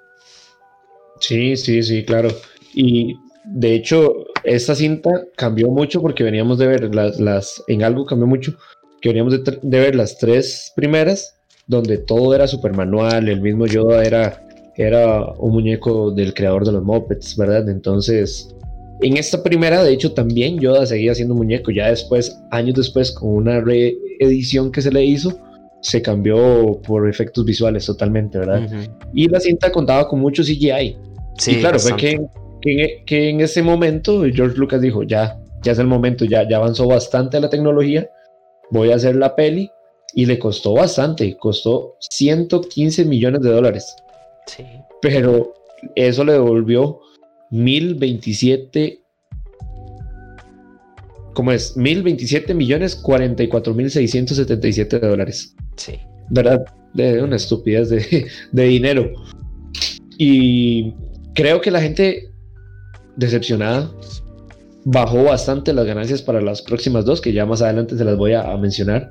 Sí, sí, sí, claro. Y de hecho, esta cinta cambió mucho porque veníamos de ver las, las en algo cambió mucho, que veníamos de, ver las tres primeras, donde todo era super manual, el mismo Yoda era, era un muñeco del creador de los Muppets, ¿verdad? Entonces, en esta primera, de hecho, también Yoda seguía siendo muñeco, ya después, años después, con una reedición que se le hizo, se cambió por efectos visuales totalmente, ¿verdad? Y la cinta contaba con mucho CGI. Sí, y claro, fue que que, en ese momento George Lucas dijo, ya, ya es el momento, ya, ya avanzó bastante la tecnología, voy a hacer la peli y le costó bastante, costó 115 millones de dólares. Sí. Pero eso le devolvió 1027 ¿Cómo es? 1027 millones 44 mil 677 dólares. Sí. ¿Verdad? De una estupidez de, de dinero. Y creo que la gente decepcionada. Bajó bastante las ganancias para las próximas dos, que ya más adelante se las voy a, mencionar.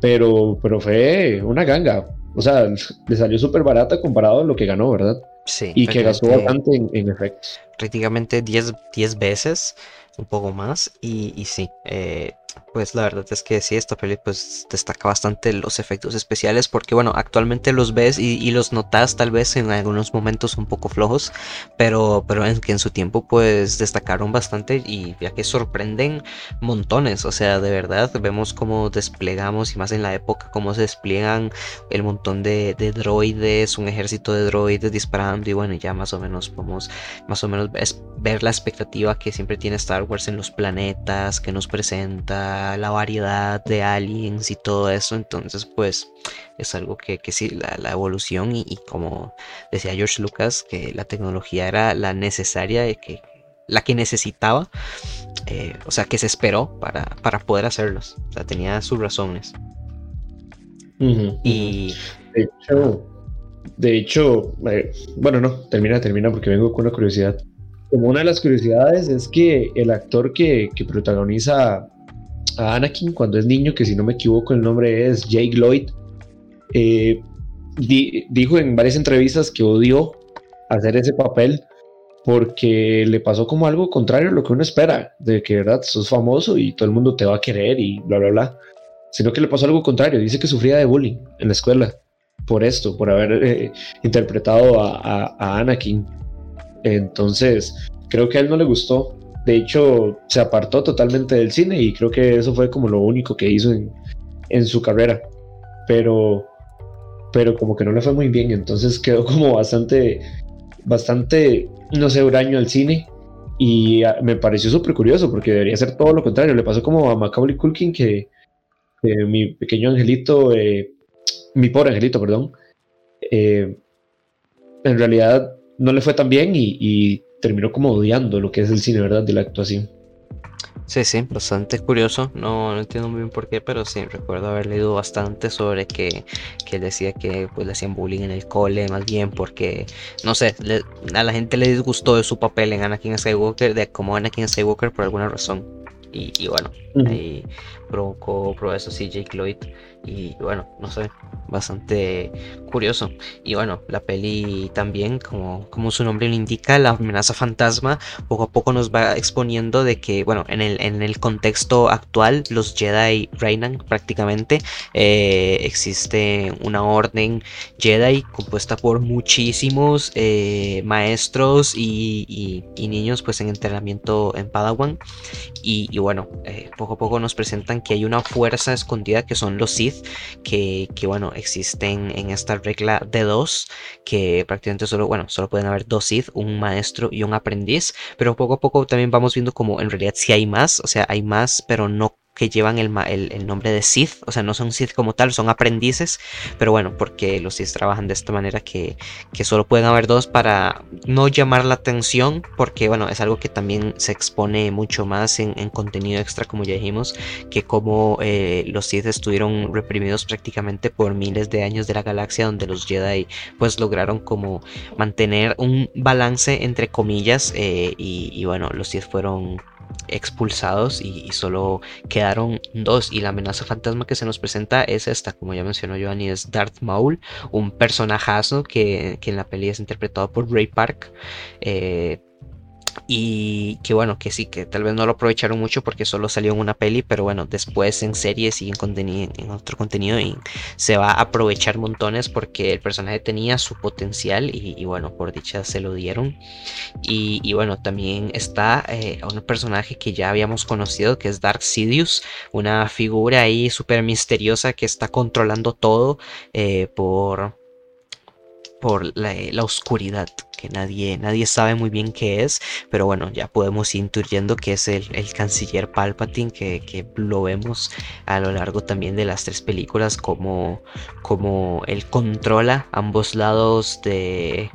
Pero, pero fue una ganga. O sea, le salió súper barata comparado a lo que ganó, ¿verdad? Sí. Y que gastó bastante en, efectos. Prácticamente 10 veces, un poco más. Y, y sí, eh, pues la verdad es que sí, esta peli pues destaca bastante los efectos especiales porque bueno, actualmente los ves y, los notas tal vez en algunos momentos un poco flojos, pero, pero en que en su tiempo pues destacaron bastante y ya que sorprenden montones, o sea, de verdad vemos cómo desplegamos y más en la época cómo se despliegan el montón de, droides, un ejército de droides disparando y bueno, ya más o menos podemos más o menos ver la expectativa que siempre tiene Star Wars en los planetas que nos presenta la, variedad de aliens y todo eso. Entonces, pues es algo que, que sí, la, evolución y, como decía George Lucas, que la tecnología era la necesaria, que, la que necesitaba, eh, o sea, que se esperó para, para poder hacerlos. O sea, tenía sus razones. Y... De hecho, de hecho eh, bueno, no, termina, termina porque vengo con una curiosidad. Como una de las curiosidades es que el actor que, que protagoniza a Anakin cuando es niño, que si no me equivoco el nombre es Jake Lloyd, eh, dijo en varias entrevistas que odió hacer ese papel porque le pasó como algo contrario a lo que uno espera, de que verdad sos famoso y todo el mundo te va a querer y bla, bla, bla, sino que le pasó algo contrario, dice que sufría de bullying en la escuela por esto, por haber eh, interpretado a, a Anakin. Entonces, creo que a él no le gustó de hecho, se apartó totalmente del cine y creo que eso fue como lo único que hizo en, su carrera. Pero, pero como que no le fue muy bien, entonces quedó como bastante, bastante, no sé, huraño al cine. Y me pareció súper curioso porque debería ser todo lo contrario. Le pasó como a Macaulay Culkin que, mi pequeño angelito, eh, mi pobre angelito, perdón, eh, en realidad no le fue tan bien y terminó como odiando lo que es el cine, ¿verdad? De la actuación. Sí, sí, bastante curioso. No, no entiendo muy bien por qué, pero sí, recuerdo haber leído bastante sobre que, que decía que pues le hacían bullying en el cole, más bien porque, no sé, a la gente le disgustó de su papel en Anakin Skywalker, de como Anakin Skywalker por alguna razón. Y, bueno, ahí provocó, provocó eso sí Jake Lloyd y bueno, no sé, bastante curioso. Y bueno, la peli también, como, como su nombre lo indica, la amenaza fantasma poco a poco nos va exponiendo de que, bueno, en el, en el contexto actual, los Jedi reinan prácticamente. Eh, existe una orden Jedi compuesta por muchísimos eh, maestros y, y, niños pues en entrenamiento en Padawan. Y, y bueno, eh, poco a poco nos presentan que hay una fuerza escondida que son los Sith, que, que bueno, existen en esta regla de dos, que prácticamente solo, bueno, solo pueden haber dos Sith, un maestro y un aprendiz, pero poco a poco también vamos viendo como en realidad si hay más, o sea, hay más, pero no que llevan el, el, nombre de Sith, o sea, no son Sith como tal, son aprendices, pero bueno, porque los Sith trabajan de esta manera que, que solo pueden haber dos para no llamar la atención, porque bueno, es algo que también se expone mucho más en, contenido extra, como ya dijimos, que como eh, los Sith estuvieron reprimidos prácticamente por miles de años de la galaxia, donde los Jedi pues lograron como mantener un balance entre comillas, eh, y, y bueno, los Sith fueron expulsados y, solo quedaron dos. Y la amenaza fantasma que se nos presenta es esta como ya mencionó Giovanni es Darth Maul un personajazo que, que en la peli es interpretado por Ray Park. Eh, y que bueno, que sí, que tal vez no lo aprovecharon mucho porque solo salió en una peli, pero bueno, después en series y en, en otro contenido y se va a aprovechar montones porque el personaje tenía su potencial y, bueno, por dicha se lo dieron. Y, bueno, también está eh, un personaje que ya habíamos conocido que es Dark Sidious, una figura ahí súper misteriosa que está controlando todo eh, por por la, oscuridad, que nadie, nadie sabe muy bien qué es, pero bueno, ya podemos ir intuyendo que es el, canciller Palpatine, que, lo vemos a lo largo también de las tres películas, como, como él controla ambos lados de,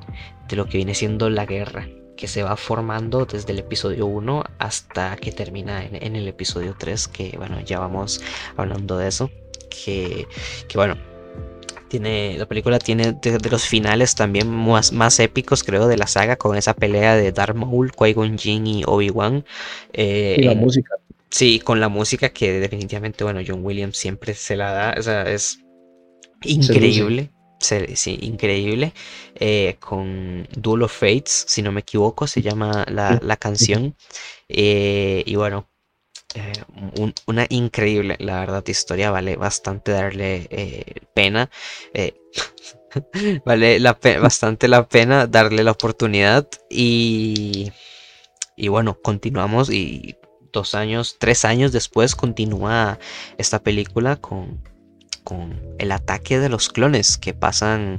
de lo que viene siendo la guerra que se va formando desde el episodio 1 hasta que termina en, el episodio 3, que bueno, ya vamos hablando de eso, que, que bueno, la película tiene de, los finales también más, más, épicos, creo, de la saga, con esa pelea de Darth Maul, Qui-Gon Jinn y Obi-Wan. Eh, y la música. Sí, con la música que definitivamente, bueno, John Williams siempre se la da, o sea, es increíble. sí, increíble. Eh, con Duel of Fates, si no me equivoco, se llama la, la canción. Eh, y bueno, eh, una increíble, la verdad, historia. Vale bastante darle eh, pena. Eh, vale bastante la pena darle la oportunidad. Y, y bueno, continuamos. Y dos años, tres años después, continúa esta película con, con el ataque de los clones que pasan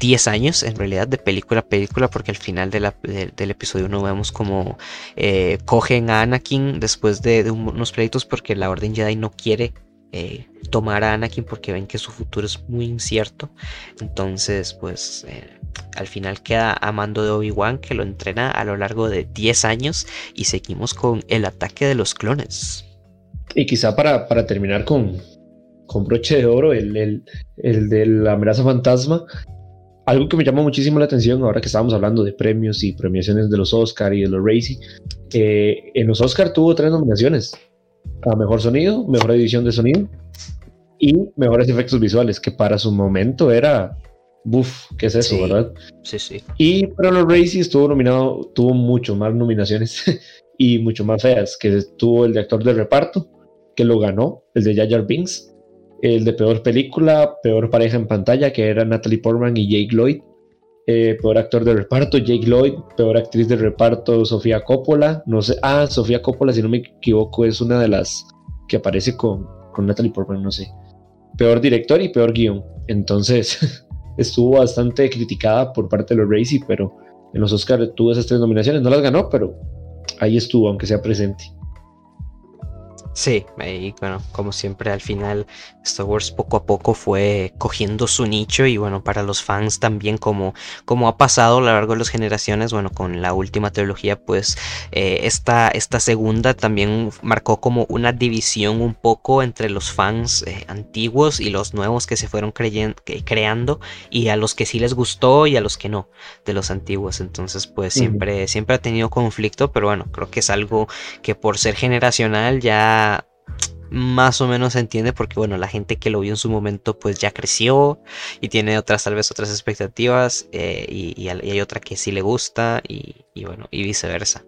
10 años en realidad de película a película porque al final del episodio no vemos como eh, cogen a Anakin después de, unos pleitos porque la Orden Jedi no quiere eh, tomar a Anakin porque ven que su futuro es muy incierto. Entonces pues eh, al final queda a mando de Obi-Wan que lo entrena a lo largo de 10 años y seguimos con el ataque de los clones. Y quizá para, para terminar con, con broche de oro, el, el, el de la amenaza fantasma, algo que me llamó muchísimo la atención ahora que estábamos hablando de premios y premiaciones de los Oscar y de los Racy, eh, en los Oscar tuvo tres nominaciones a mejor sonido, mejor edición de sonido y mejores efectos visuales, que para su momento era, buf, ¿qué es eso, verdad? Sí, sí. Y para los Racy estuvo nominado, tuvo mucho más nominaciones y mucho más feas, que tuvo el de actor de reparto, que lo ganó, el de Jar Jar Binks, el de peor película, peor pareja en pantalla, que era Natalie Portman y Jake Lloyd, eh, peor actor de reparto, Jake Lloyd, peor actriz de reparto, Sofía Coppola, no sé, ah, Sofía Coppola, si no me equivoco, es una de las que aparece con, con Natalie Portman, no sé, peor director y peor guion, entonces estuvo bastante criticada por parte de los Racy, pero en los Oscars tuvo esas tres nominaciones, no las ganó, pero ahí estuvo, aunque sea presente. Sí, y bueno, como siempre al final Star Wars poco a poco fue cogiendo su nicho y bueno, para los fans también como, como ha pasado a lo largo de las generaciones, bueno, con la última trilogía pues eh, esta, esta, segunda también marcó como una división un poco entre los fans eh, antiguos y los nuevos que se fueron creando y a los que sí les gustó y a los que no de los antiguos, entonces pues siempre, siempre ha tenido conflicto, pero bueno, creo que es algo que por ser generacional ya más o menos se entiende porque bueno, la gente que lo vio en su momento pues ya creció y tiene otras tal vez otras expectativas eh, y, hay otra que sí le gusta y, bueno, y viceversa.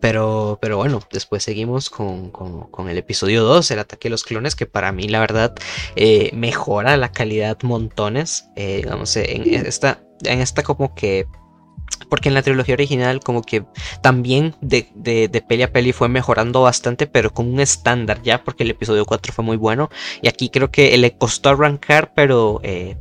Pero, pero bueno, después seguimos con, el episodio 2, el ataque de los clones, que para mí la verdad eh, mejora la calidad montones. Eh, digamos, en esta, en esta como que porque en la trilogía original como que también de, de, peli a peli fue mejorando bastante, pero con un estándar ya, porque el episodio 4 fue muy bueno. Y aquí creo que le costó arrancar, pero eh,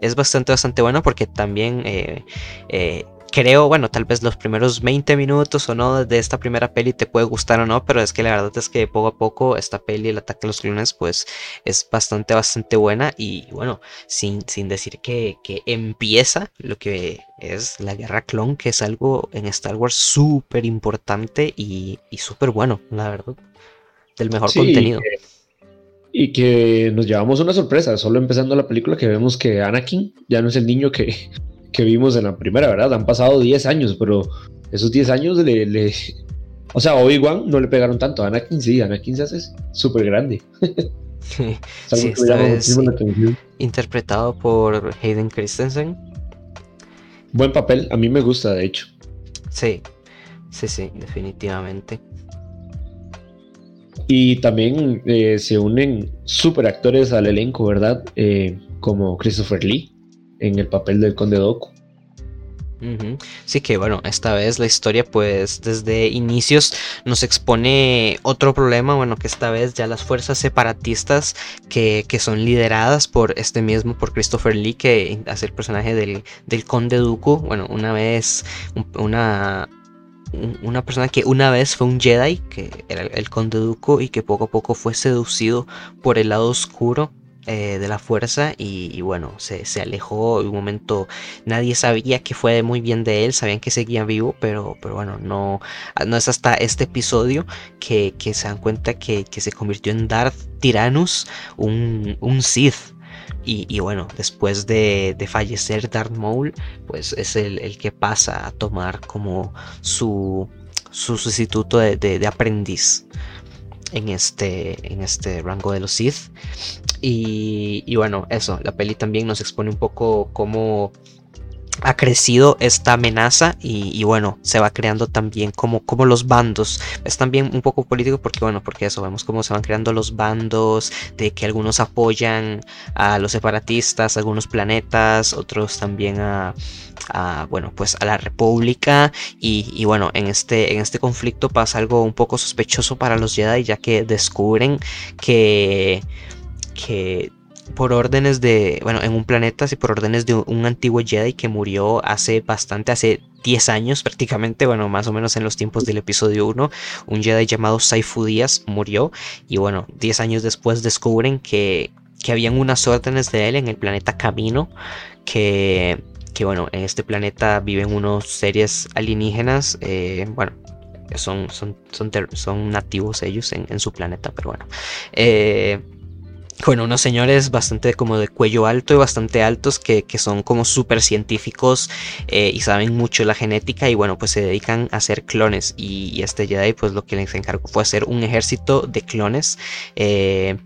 es bastante, bastante bueno porque también eh, eh, creo, bueno, tal vez los primeros 20 minutos o no de esta primera peli te puede gustar o no, pero es que la verdad es que poco a poco esta peli, el ataque a los clones, pues es bastante, bastante buena y bueno, sin, sin decir que, que empieza lo que es la guerra clon, que es algo en Star Wars súper importante y, y súper bueno, la verdad, del mejor contenido. y que nos llevamos una sorpresa, solo empezando la película que vemos que Anakin ya no es el niño que, que vimos en la primera, ¿verdad? Han pasado 10 años, pero esos 10 años le... O sea, Obi-Wan no le pegaron tanto. A Anakin sí, Anakin se hace súper grande. sí, interpretado por Hayden Christensen. Buen papel, a mí me gusta, de hecho. Sí, sí, sí, definitivamente. Y también eh, se unen super actores al elenco, ¿verdad? Eh, como Christopher Lee, en el papel del conde Doku. Sí que bueno, esta vez la historia pues desde inicios nos expone otro problema, bueno que esta vez ya las fuerzas separatistas que, son lideradas por este mismo, por Christopher Lee que hace el personaje del, del conde Dooku, bueno una vez una, una persona que una vez fue un Jedi, que era el conde Dooku y que poco a poco fue seducido por el lado oscuro eh, de la fuerza y, bueno, se, alejó. En un momento nadie sabía que fue muy bien de él, sabían que seguía vivo, pero, pero bueno, no, no es hasta este episodio que, se dan cuenta que, se convirtió en Darth Tyrannus, un, un Sith. Y, bueno, después de, fallecer Darth Maul, pues es el, que pasa a tomar como su, su sustituto de, aprendiz en este, en este rango de los Sith. Y, bueno, eso, la peli también nos expone un poco cómo ha crecido esta amenaza y, bueno, se va creando también como, como los bandos. Es también un poco político porque bueno, porque eso, vemos cómo se van creando los bandos, de que algunos apoyan a los separatistas, algunos planetas, otros también a, bueno, pues a la República y, y, bueno, en este, en este conflicto pasa algo un poco sospechoso para los Jedi ya que descubren que que por órdenes de, bueno, en un planeta, sí, por órdenes de un, antiguo Jedi que murió hace bastante, hace 10 años prácticamente, bueno, más o menos en los tiempos del episodio 1, un Jedi llamado Saifu Díaz murió y bueno, 10 años después descubren que, que habían unas órdenes de él en el planeta Camino que, que bueno, en este planeta viven unos seres alienígenas, eh, bueno, son, son, son, son, nativos ellos en, en, su planeta, pero bueno. Eh, bueno, unos señores bastante como de cuello alto y bastante altos que, son como súper científicos eh, y saben mucho la genética y bueno, pues se dedican a hacer clones y, este Jedi pues lo que les encargó fue hacer un ejército de clones eh,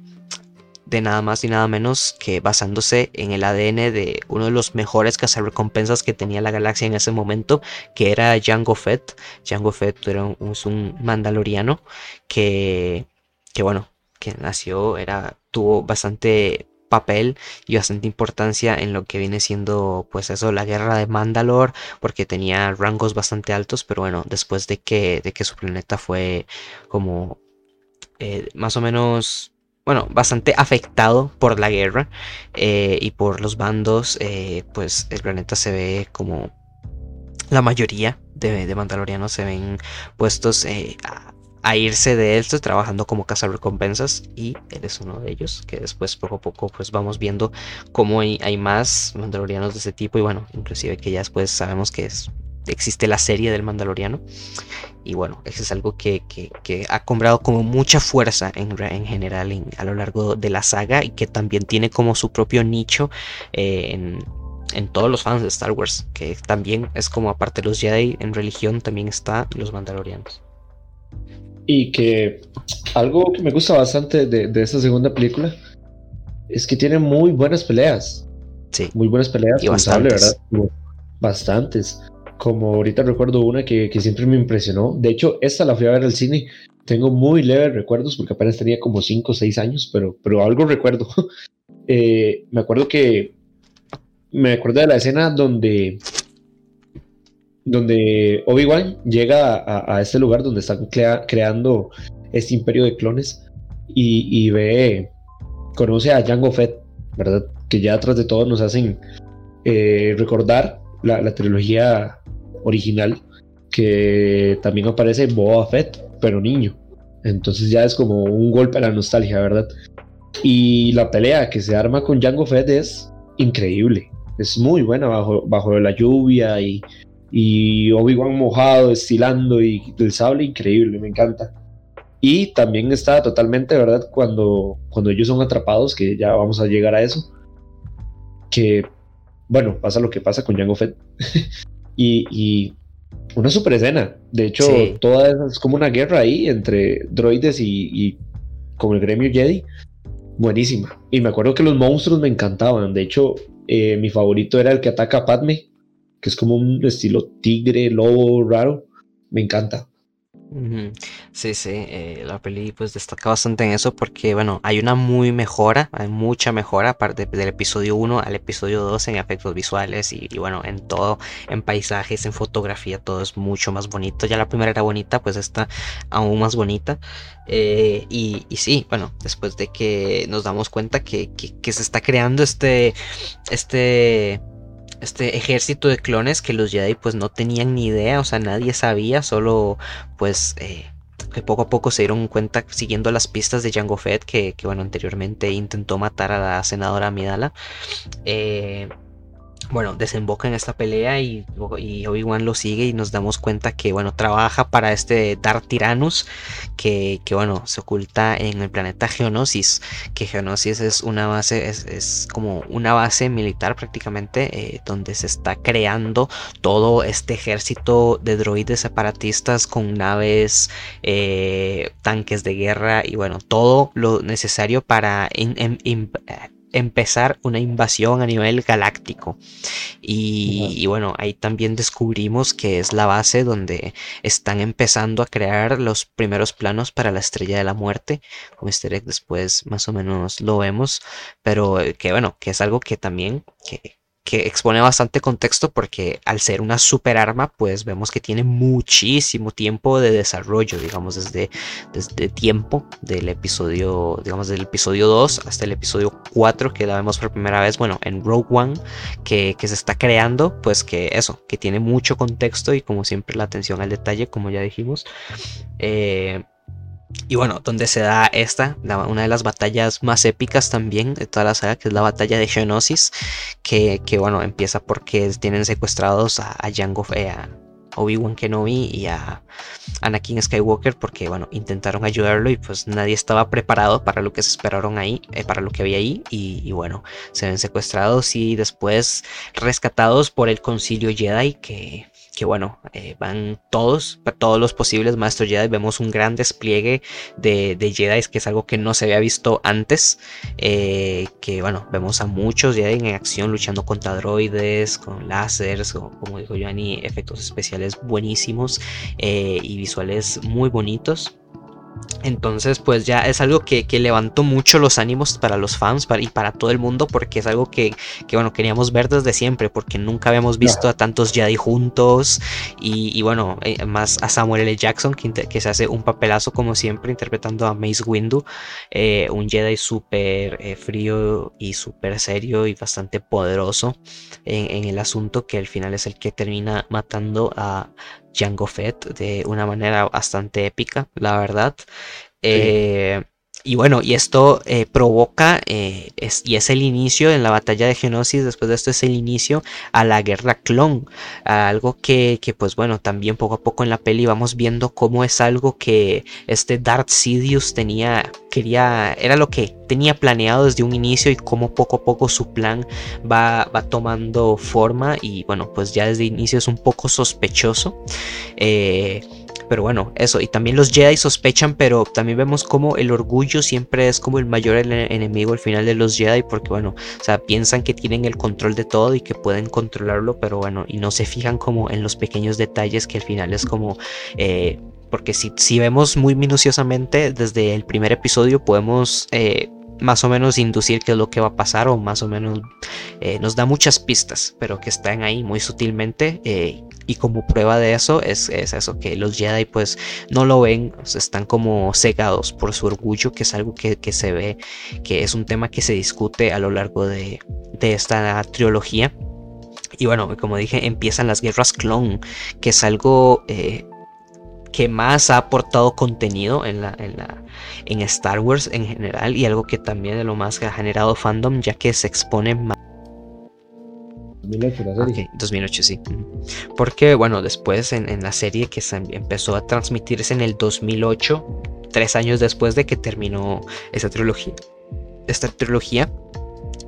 de nada más y nada menos que basándose en el ADN de uno de los mejores cazarrecompensas que tenía la galaxia en ese momento, que era Jango Fett. Jango Fett era un, un mandaloriano que, que bueno, que nació era tuvo bastante papel y bastante importancia en lo que viene siendo pues eso la guerra de Mandalor porque tenía rangos bastante altos pero bueno después de que de que su planeta fue como eh, más o menos bueno bastante afectado por la guerra eh, y por los bandos eh, pues el planeta se ve como la mayoría de, de mandalorianos se ven puestos a, a irse de esto trabajando como recompensas y él es uno de ellos que después poco a poco pues vamos viendo cómo hay, más mandalorianos de ese tipo y bueno inclusive que ya después sabemos que es, existe la serie del mandaloriano y bueno eso es algo que, ha comprado como mucha fuerza en, en general a lo largo de la saga y que también tiene como su propio nicho eh, en en todos los fans de Star Wars, que también es como aparte de los Jedi en religión, también está los Mandalorianos. Y que algo que me gusta bastante de, de esta segunda película es que tiene muy buenas peleas. Sí. Muy buenas peleas. Y bastantes. ¿verdad? bastantes. Como ahorita recuerdo una que, que, siempre me impresionó. De hecho, esta la fui a ver al cine. Tengo muy leves recuerdos porque apenas tenía como 5 o 6 años, pero, pero algo recuerdo. eh, me acuerdo que. Me acuerdo de la escena donde donde Obi-Wan llega a, este lugar donde están creando este imperio de clones y, ve, conoce a Jango Fett, ¿verdad? Que ya atrás de todo nos hacen eh, recordar la, trilogía original, que también aparece Boba Fett, pero niño. Entonces ya es como un golpe a la nostalgia, ¿verdad? Y la pelea que se arma con Jango Fett es increíble. Es muy buena bajo, bajo la lluvia y, y Obi-Wan mojado, estilando y el sable increíble, me encanta. Y también está totalmente, ¿verdad? Cuando, cuando ellos son atrapados, que ya vamos a llegar a eso, que, bueno, pasa lo que pasa con Jango Fett. y, una super escena. De hecho, toda es como una guerra ahí entre droides y, y como el gremio Jedi buenísima. Y me acuerdo que los monstruos me encantaban. De hecho, eh, mi favorito era el que ataca a Padme, que es como un estilo tigre, lobo raro. Me encanta. Sí, sí, eh, la peli pues destaca bastante en eso porque, bueno, hay una muy mejora, hay mucha mejora aparte del episodio 1 al episodio 2 en efectos visuales y, bueno, en todo, en paisajes, en fotografía, todo es mucho más bonito. Ya la primera era bonita, pues está aún más bonita. Eh, y, sí, bueno, después de que nos damos cuenta que, que se está creando este, este este ejército de clones que los Jedi pues no tenían ni idea, o sea, nadie sabía, solo pues eh, que poco a poco se dieron cuenta siguiendo las pistas de Jango Fett que, que bueno, anteriormente intentó matar a la senadora Amidala. Eh, bueno, desemboca en esta pelea y, Obi-Wan lo sigue y nos damos cuenta que, bueno, trabaja para este Darth Tyrannus, que, bueno, se oculta en el planeta Geonosis, que Geonosis es una base, es, como una base militar prácticamente, eh, donde se está creando todo este ejército de droides separatistas con naves, eh, tanques de guerra y, bueno, todo lo necesario para empezar una invasión a nivel galáctico. Y, bueno, ahí también descubrimos que es la base donde están empezando a crear los primeros planos para la estrella de la muerte. Con este egg después más o menos lo vemos, pero que bueno, que es algo que también que, que expone bastante contexto porque al ser una super arma pues vemos que tiene muchísimo tiempo de desarrollo digamos desde, desde tiempo del episodio digamos del episodio 2 hasta el episodio 4 que la vemos por primera vez bueno en Rogue One que, se está creando pues que eso que tiene mucho contexto y como siempre la atención al detalle como ya dijimos eh, y bueno, donde se da esta, una de las batallas más épicas también de toda la saga, que es la batalla de Geonosis, que, bueno, empieza porque tienen secuestrados a, a Jango, eh, a Obi-Wan Kenobi y a Anakin Skywalker, porque bueno, intentaron ayudarlo y pues nadie estaba preparado para lo que se esperaron ahí, eh, para lo que había ahí, y, y, bueno, se ven secuestrados y después rescatados por el concilio Jedi, que que bueno, eh, van todos, todos los posibles maestros Jedi. Vemos un gran despliegue de, de Jedi, que es algo que no se había visto antes. Eh, que bueno, vemos a muchos Jedi en acción luchando contra droides, con láseres, como dijo Johnny, efectos especiales buenísimos eh, y visuales muy bonitos. Entonces, pues ya es algo que, levantó mucho los ánimos para los fans y para todo el mundo, porque es algo que, bueno, queríamos ver desde siempre, porque nunca habíamos visto a tantos Jedi juntos. Y, bueno, eh, más a Samuel L. Jackson, que, se hace un papelazo como siempre, interpretando a Mace Windu, eh, un Jedi súper eh, frío y súper serio y bastante poderoso en, en el asunto, que al final es el que termina matando a, Jango Fett de una manera bastante épica, la verdad. Eh, y bueno, y esto eh, provoca, eh, y es el inicio en la batalla de Genosis, después de esto es el inicio a la guerra clon, algo que, que, pues bueno, también poco a poco en la peli vamos viendo cómo es algo que este Darth Sidious tenía, quería, era lo que tenía planeado desde un inicio y cómo poco a poco su plan va, va tomando forma y bueno, pues ya desde el inicio es un poco sospechoso. Eh, pero bueno, eso. Y también los Jedi sospechan, pero también vemos como el orgullo siempre es como el mayor enemigo al final de los Jedi, porque bueno, o sea, piensan que tienen el control de todo y que pueden controlarlo, pero bueno, y no se fijan como en los pequeños detalles que al final es como... Eh, porque si, si, vemos muy minuciosamente desde el primer episodio podemos... Eh, más o menos inducir qué es lo que va a pasar o más o menos eh, nos da muchas pistas, pero que están ahí muy sutilmente eh, y como prueba de eso es, eso, que los Jedi pues no lo ven, están como cegados por su orgullo, que es algo que, se ve, que es un tema que se discute a lo largo de, esta trilogía. Y bueno, como dije, empiezan las guerras clon, que es algo eh, que más ha aportado contenido en, la, en, la, en Star Wars en general y algo que también de lo más ha generado fandom, ya que se expone más 2008 la serie. 2008, sí. Porque, bueno, después en, la serie que se empezó a transmitirse en el 2008, tres años después de que terminó esa trilogía. Esta trilogía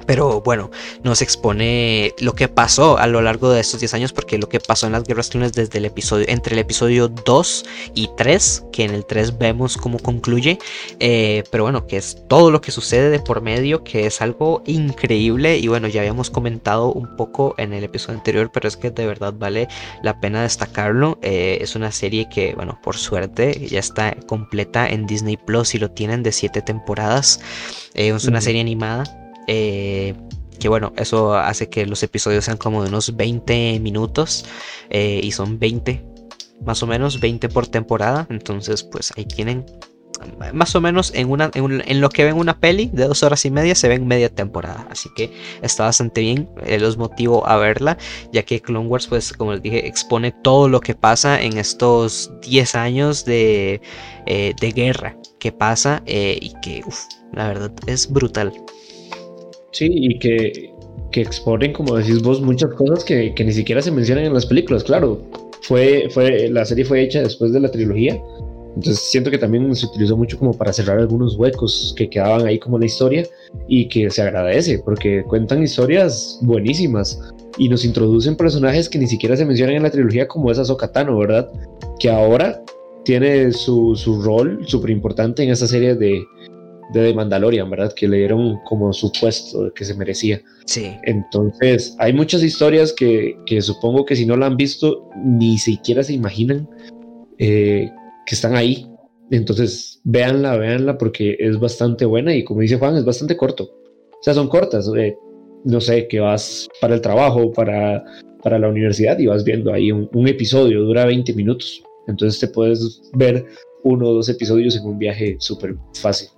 pero bueno, nos expone lo que pasó a lo largo de estos 10 años, porque lo que pasó en las guerras clones desde el episodio, entre el episodio 2 y 3, que en el 3 vemos cómo concluye, eh, pero bueno, que es todo lo que sucede de por medio, que es algo increíble, y bueno, ya habíamos comentado un poco en el episodio anterior, pero es que de verdad vale la pena destacarlo. Eh, es una serie que, bueno, por suerte ya está completa en Disney Plus y lo tienen de 7 temporadas. Eh, es una serie animada eh, que bueno, eso hace que los episodios sean como de unos 20 minutos eh, y son 20, más o menos 20 por temporada. Entonces, pues ahí tienen más o menos en, una, en, lo que ven una peli de dos horas y media se ven media temporada. Así que está bastante bien. Eh, los motivo a verla, ya que Clone Wars, pues como les dije, expone todo lo que pasa en estos 10 años de, de guerra que pasa y que, la verdad, es brutal. Sí, y que, que exponen, como decís vos, muchas cosas que, que, ni siquiera se mencionan en las películas. Claro, fue, fue, la serie fue hecha después de la trilogía. Entonces siento que también se utilizó mucho como para cerrar algunos huecos que quedaban ahí como en la historia y que se agradece porque cuentan historias buenísimas y nos introducen personajes que ni siquiera se mencionan en la trilogía como esa Sokatano, ¿verdad? Que ahora tiene su, su rol súper importante en esa serie de, de The Mandalorian, ¿verdad? Que le dieron como su puesto que se merecía. Sí. Entonces, hay muchas historias que, que supongo que si no la han visto, ni siquiera se imaginan eh, que están ahí. Entonces, véanla, véanla porque es bastante buena y como dice Juan, es bastante corto. O sea, son cortas. Eh, no sé, que vas para el trabajo, para, para la universidad y vas viendo ahí un, un episodio, dura 20 minutos. Entonces te puedes ver uno o dos episodios en un viaje súper fácil.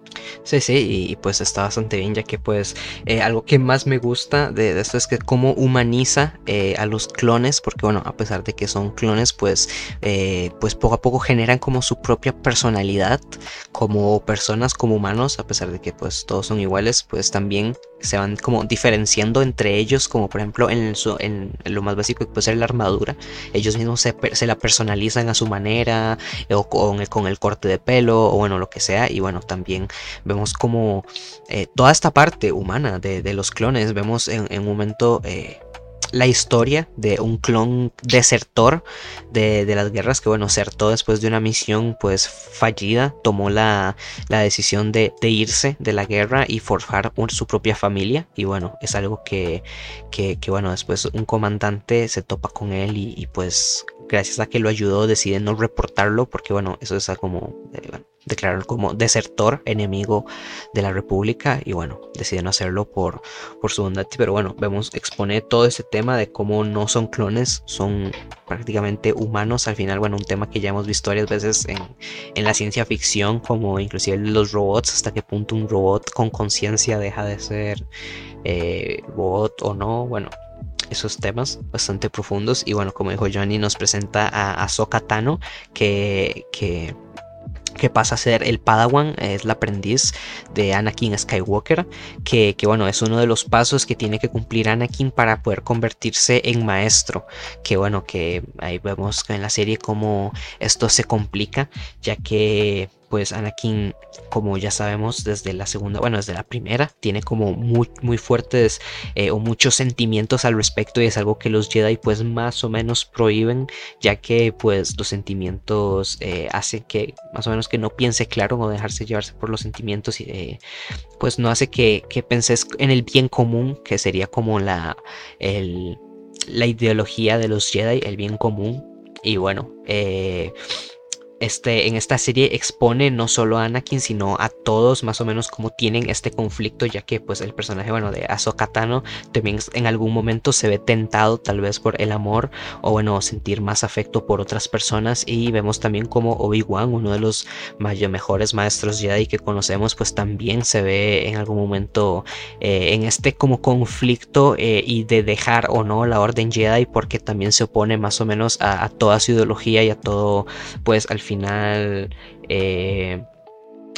Sí, sí, y, pues está bastante bien, ya que pues eh, algo que más me gusta de, esto es que cómo humaniza eh, a los clones, porque bueno, a pesar de que son clones, pues, eh, pues poco a poco generan como su propia personalidad, como personas, como humanos, a pesar de que pues todos son iguales, pues también se van como diferenciando entre ellos, como por ejemplo en, en, lo más básico que puede ser la armadura, ellos mismos se, la personalizan a su manera, o con el corte de pelo, o bueno, lo que sea, y bueno, también vemos como eh, toda esta parte humana de, los clones, vemos en, un momento eh, la historia de un clon desertor de, las guerras que bueno, desertó después de una misión pues fallida, tomó la, decisión de, irse de la guerra y forjar su propia familia. Y bueno, es algo que, que, bueno, después un comandante se topa con él y, pues gracias a que lo ayudó decide no reportarlo porque bueno, eso es como... Eh, declarar como desertor, enemigo de la República y bueno, deciden hacerlo por, por su bondad. Pero bueno, vemos, expone todo ese tema de cómo no son clones, son prácticamente humanos. Al final, bueno, un tema que ya hemos visto varias veces en, en la ciencia ficción, como inclusive los robots, hasta qué punto un robot con conciencia deja de ser eh, robot o no. Bueno, esos temas bastante profundos. Y bueno, como dijo Johnny, nos presenta a, a Sokatano, que, que que pasa a ser el Padawan, es la aprendiz de Anakin Skywalker, que, que, bueno, es uno de los pasos que tiene que cumplir Anakin para poder convertirse en maestro, que bueno, que ahí vemos en la serie cómo esto se complica, ya que pues Anakin, como ya sabemos desde la segunda, bueno, desde la primera, tiene como muy, muy fuertes eh, o muchos sentimientos al respecto y es algo que los Jedi pues más o menos prohíben, ya que pues los sentimientos eh, hacen que más o menos que no piense claro o dejarse llevarse por los sentimientos y eh, pues no hace que, que penses en el bien común, que sería como la, la ideología de los Jedi, el bien común. Y bueno, eh, este, en esta serie expone no solo a Anakin, sino a todos más o menos como tienen este conflicto, ya que pues el personaje, bueno, de Ahsoka Tano también en algún momento se ve tentado tal vez por el amor o bueno, sentir más afecto por otras personas. Y vemos también como Obi-Wan, uno de los mejores maestros Jedi que conocemos, pues también se ve en algún momento eh, en este como conflicto eh, y de dejar o no la orden Jedi porque también se opone más o menos a, a toda su ideología y a todo pues al final eh,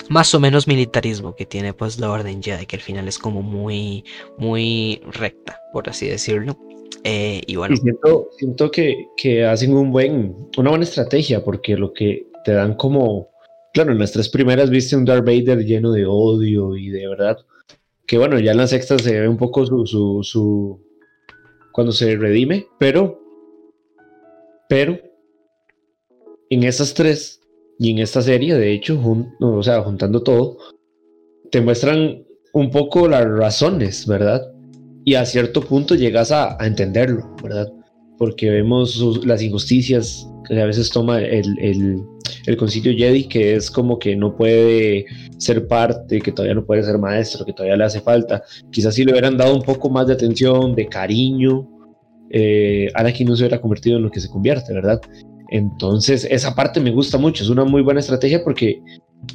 más o menos militarismo que tiene pues la orden Jedi, que al final es como muy, muy recta, por así decirlo. Eh, y bueno. siento, siento que, que, hacen un buen, una buena estrategia, porque lo que te dan como, claro, en las tres primeras viste un Darth Vader lleno de odio y de verdad, que bueno, ya en la sexta se ve un poco su, su, su cuando se redime, pero, pero en esas tres y en esta serie, de hecho, o sea, juntando todo, te muestran un poco las razones, ¿verdad? Y a cierto punto llegas a, entenderlo, ¿verdad? Porque vemos las injusticias que a veces toma el, el, el concilio Jedi, que es como que no puede ser parte, que todavía no puede ser maestro, que todavía le hace falta. Quizás si le hubieran dado un poco más de atención, de cariño, eh, Anakin no se hubiera convertido en lo que se convierte, ¿verdad? Entonces, esa parte me gusta mucho, es una muy buena estrategia porque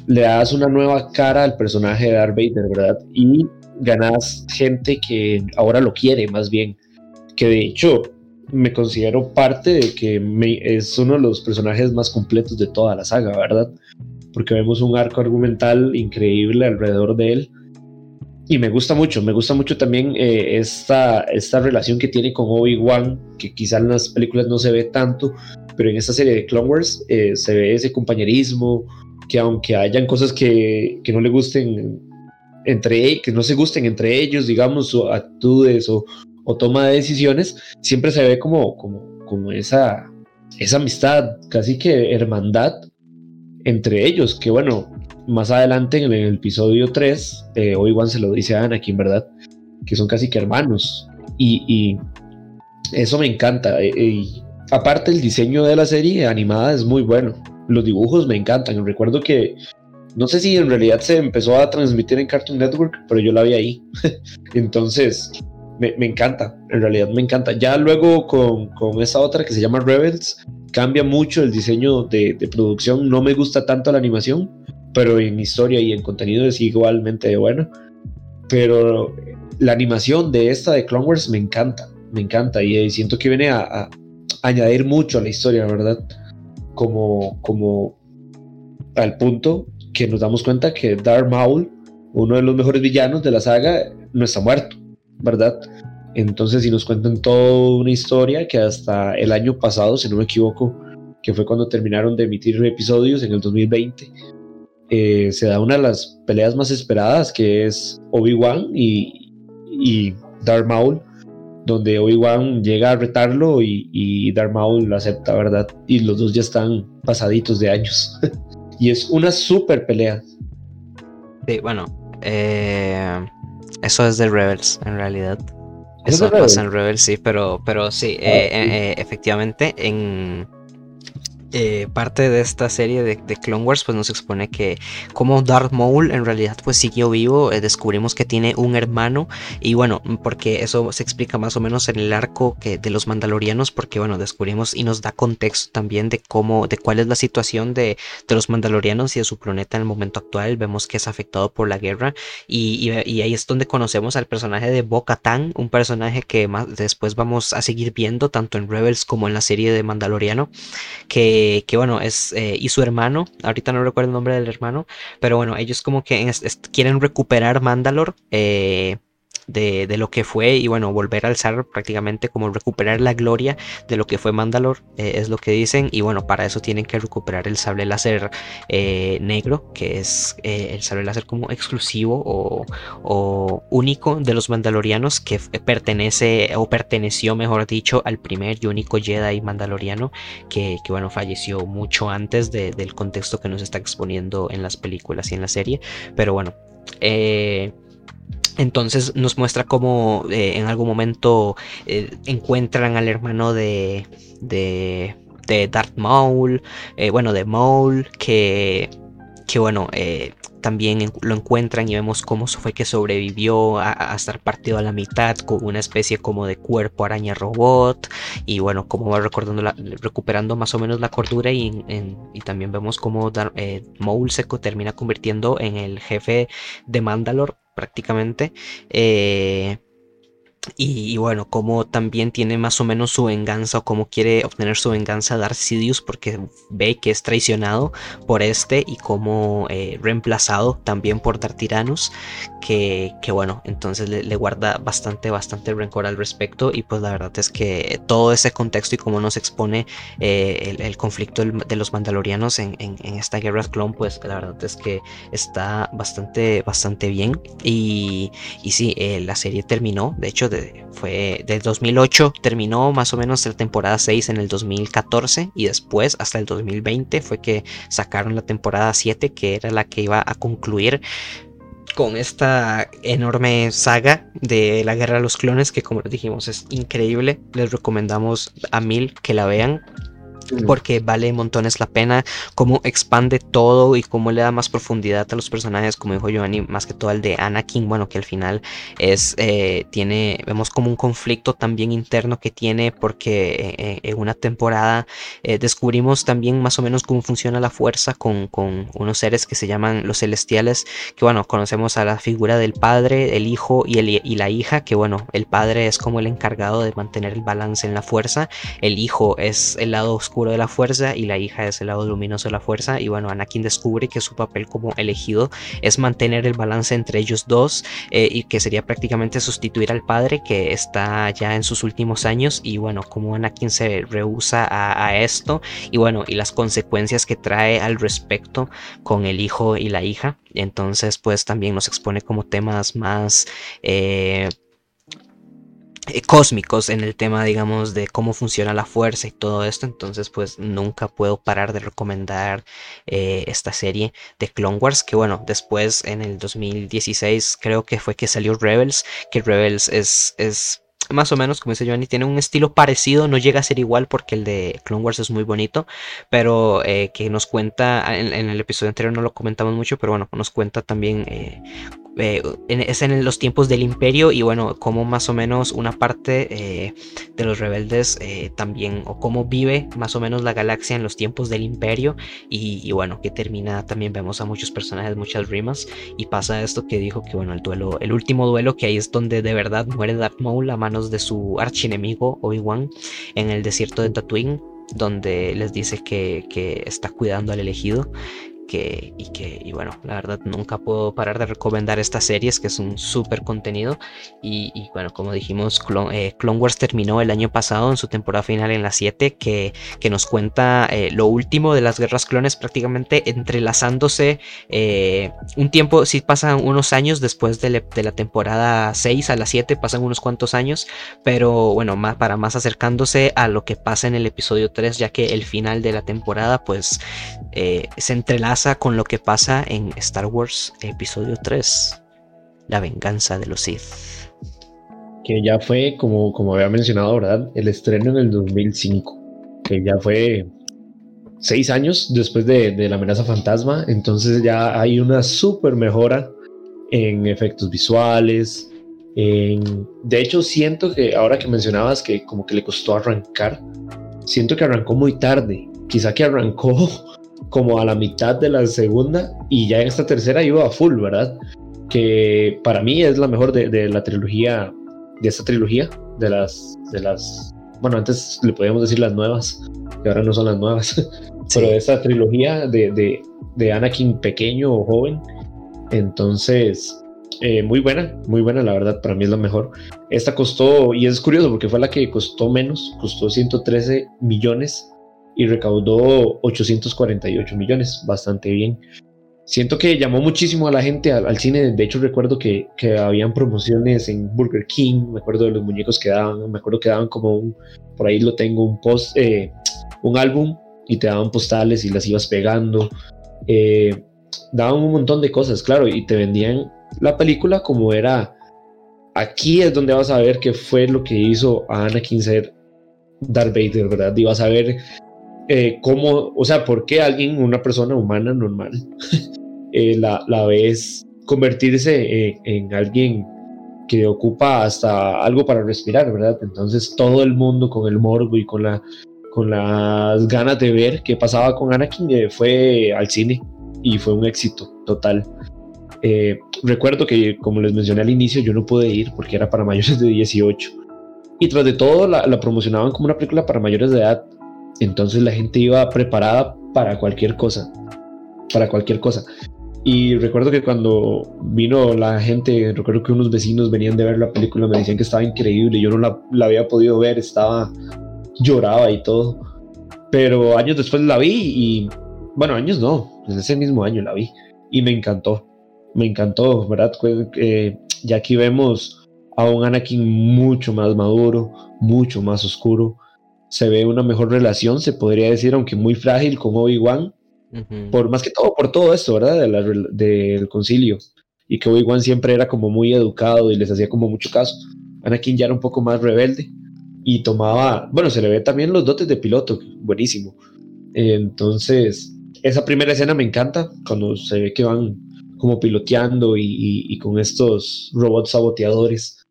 le das una nueva cara al personaje de Darth Vader, ¿verdad? Y ganas gente que ahora lo quiere más bien, que de hecho me considero parte de que es uno de los personajes más completos de toda la saga, ¿verdad? Porque vemos un arco argumental increíble alrededor de él. Y me gusta mucho, me gusta mucho también eh, esta, esta relación que tiene con Obi-Wan, que quizá en las películas no se ve tanto, pero en esta serie de Clone Wars eh, se ve ese compañerismo, que aunque hayan cosas que, que no le gusten entre que no se gusten entre ellos, digamos, o actitudes o, o, toma de decisiones, siempre se ve como, como, como esa, esa amistad, casi que hermandad entre ellos, que bueno, más adelante en el, episodio 3, eh, Obi-Wan se lo dice a Anakin, ¿verdad? Que son casi que hermanos. Y, y eso me encanta. Eh, y aparte el diseño de la serie animada es muy bueno. Los dibujos me encantan. Recuerdo que no sé si en realidad se empezó a transmitir en Cartoon Network, pero yo la vi ahí. Entonces, me, encanta, en realidad me encanta. Ya luego con, con esa otra que se llama Rebels, cambia mucho el diseño de, producción. No me gusta tanto la animación, pero en historia y en contenido es igualmente bueno. Pero la animación de esta de Clone Wars me encanta, me encanta y, siento que viene a añadir mucho a la historia, ¿verdad? Como, como al punto que nos damos cuenta que Darth Maul, uno de los mejores villanos de la saga, no está muerto, ¿verdad? Entonces, si nos cuentan toda una historia que hasta el año pasado, si no me equivoco, que fue cuando terminaron de emitir episodios en el 2020, eh, se da una de las peleas más esperadas, que es Obi-Wan y, y Darth Maul donde Obi-Wan llega a retarlo y, y Darth Maul lo acepta, ¿verdad? Y los dos ya están pasaditos de años. y es una super pelea. Sí, bueno, eh, eso es de Rebels en realidad. Eso pasa en Rebels, sí, pero, pero sí, ah, eh, eh, efectivamente en eh, parte de esta serie de, Clone Wars pues nos expone que como Darth Maul en realidad pues siguió vivo, eh, descubrimos que tiene un hermano y bueno, porque eso se explica más o menos en el arco que de los mandalorianos porque bueno, descubrimos y nos da contexto también de cómo, de cuál es la situación de, los mandalorianos y de su planeta en el momento actual, vemos que es afectado por la guerra y, ahí es donde conocemos al personaje de Bo-Katan, un personaje que más después vamos a seguir viendo tanto en Rebels como en la serie de Mandaloriano, que que, bueno, es, eh, y su hermano, ahorita no recuerdo el nombre del hermano, pero bueno, ellos como que quieren recuperar Mandalor. Eh, de, lo que fue y bueno, volver a alzar prácticamente como recuperar la gloria de lo que fue Mandalor, eh, es lo que dicen y bueno, para eso tienen que recuperar el sable láser eh, negro, que es eh, el sable láser como exclusivo o, único de los mandalorianos que pertenece o perteneció, mejor dicho, al primer y único Jedi mandaloriano que, que bueno, falleció mucho antes del contexto que nos está exponiendo en las películas y en la serie, pero bueno. Eh, entonces nos muestra cómo eh, en algún momento eh, encuentran al hermano de, de, de Darth Maul, eh, bueno, de Maul, que, que bueno, también lo encuentran y vemos cómo fue que sobrevivió a, estar partido a la mitad con una especie como de cuerpo araña robot y bueno, cómo va recordando recuperando más o menos la cordura y, también vemos cómo eh, Maul se termina convirtiendo en el jefe de Mandalore prácticamente. Eh, y, bueno, como también tiene más o menos su venganza o cómo quiere obtener su venganza Darth Sidious porque ve que es traicionado por este y como eh, reemplazado también por Darth Tyrannus que, bueno, entonces le, guarda bastante, bastante rencor al respecto y pues la verdad es que todo ese contexto y cómo nos expone eh, el, conflicto de los mandalorianos en, esta guerra clon pues la verdad es que está bastante, bastante bien y, y sí, eh, la serie terminó, de hecho fue del 2008, terminó más o menos la temporada 6 en el 2014 y después hasta el 2020 fue que sacaron la temporada 7 que era la que iba a concluir con esta enorme saga de la guerra de los clones que como les dijimos es increíble. Les recomendamos a mil que la vean porque vale montones la pena, cómo expande todo y cómo le da más profundidad a los personajes, como dijo Giovanni, más que todo al de Anakin, bueno, que al final es, eh, tiene, vemos como un conflicto también interno que tiene, porque eh, en una temporada eh, descubrimos también más o menos cómo funciona la fuerza con, con, unos seres que se llaman los celestiales, que bueno, conocemos a la figura del padre, el hijo y, el, y la hija, que bueno, el padre es como el encargado de mantener el balance en la fuerza, el hijo es el lado oscuro de la fuerza y la hija es el lado luminoso de la fuerza. Y bueno Anakin descubre que su papel como elegido es mantener el balance entre ellos dos eh, y que sería prácticamente sustituir al padre que está ya en sus últimos años. Y bueno como Anakin se rehúsa a, esto y bueno y las consecuencias que trae al respecto con el hijo y la hija. Entonces pues también nos expone como temas más eh, eh, cósmicos en el tema, digamos, de cómo funciona la fuerza y todo esto. Entonces, pues nunca puedo parar de recomendar eh, esta serie de Clone Wars. Que bueno, después en el 2016 creo que fue que salió Rebels. Que Rebels es, es más o menos, como dice Johnny, tiene un estilo parecido, no llega a ser igual porque el de Clone Wars es muy bonito, pero eh, que nos cuenta, en, el episodio anterior no lo comentamos mucho, pero bueno, nos cuenta también es en los tiempos del imperio y bueno, como más o menos una parte eh, de los rebeldes eh, también, o cómo vive más o menos la galaxia en los tiempos del imperio. Y, bueno, que termina, también vemos a muchos personajes, muchas rimas y pasa esto que dijo que bueno, el duelo, el último duelo que ahí es donde de verdad muere Darth Maul a manos de su archienemigo Obi-Wan en el desierto de Tatooine donde les dice que, que, está cuidando al elegido que, y que, y bueno, la verdad nunca puedo parar de recomendar estas series, que es un súper contenido. Y, bueno, como dijimos, eh, Clone, Wars terminó el año pasado en su temporada final en la 7, que, que nos cuenta eh, lo último de las guerras clones, prácticamente entrelazándose eh, un tiempo, si pasan unos años después de, la temporada 6 a la 7, pasan unos cuantos años, pero bueno, más, para más acercándose a lo que pasa en el episodio 3, ya que el final de la temporada, pues se entrelaza con lo que pasa en Star Wars Episodio 3, La venganza de los Sith. Que ya fue, como, como había mencionado, ¿verdad? El estreno en el 2005, que ya fue seis años después de, de la amenaza fantasma, entonces ya hay una súper mejora en efectos visuales. En... De hecho, siento que ahora que mencionabas que como que le costó arrancar, siento que arrancó muy tarde. Quizá que arrancó como a la mitad de la segunda y ya en esta tercera iba a full, ¿verdad? Que para mí es la mejor de, la trilogía, de esta trilogía, de las, de las, bueno, antes le podíamos decir las nuevas, que ahora no son las nuevas, pero de esta trilogía de, de, de, Anakin pequeño o joven, entonces... Eh, muy buena, muy buena, la verdad, para mí es la mejor. Esta costó, y es curioso porque fue la que costó menos, costó 113 millones y recaudó 848 millones, bastante bien. Siento que llamó muchísimo a la gente al, cine, de hecho recuerdo que, que, habían promociones en Burger King, me acuerdo de los muñecos que daban, me acuerdo que daban como un, por ahí lo tengo, un post, eh, un álbum y te daban postales y las ibas pegando, eh, daban un montón de cosas, claro, y te vendían la película como era, aquí es donde vas a ver qué fue lo que hizo a Anakin ser Darth Vader, ¿verdad? Y vas a ver eh, cómo, o sea, por qué alguien, una persona humana normal, eh, la, la, ves convertirse en alguien que ocupa hasta algo para respirar, ¿verdad? Entonces todo el mundo con el morbo y con, la, las ganas de ver qué pasaba con Anakin eh, fue al cine y fue un éxito total. Eh, recuerdo que, como les mencioné al inicio, yo no pude ir porque era para mayores de 18. Y tras de todo, la promocionaban como una película para mayores de edad. Entonces la gente iba preparada para cualquier cosa. Para cualquier cosa. Y recuerdo que cuando vino la gente, recuerdo que unos vecinos venían de ver la película, me decían que estaba increíble, yo no la, había podido ver, estaba, lloraba y todo. Pero años después la vi y, bueno, años no, en ese mismo año la vi y me encantó, me encantó, ¿verdad? Eh, ya aquí vemos a un Anakin mucho más maduro, mucho más oscuro. Se ve una mejor relación, se podría decir, aunque muy frágil con Obi-Wan, por más que todo, por todo esto, ¿verdad? del concilio. Y que Obi-Wan siempre era como muy educado y les hacía como mucho caso. Anakin ya era un poco más rebelde y tomaba, bueno, se le ve también los dotes de piloto, buenísimo. Entonces, esa primera escena me encanta, cuando se ve que van como piloteando y, con estos robots saboteadores.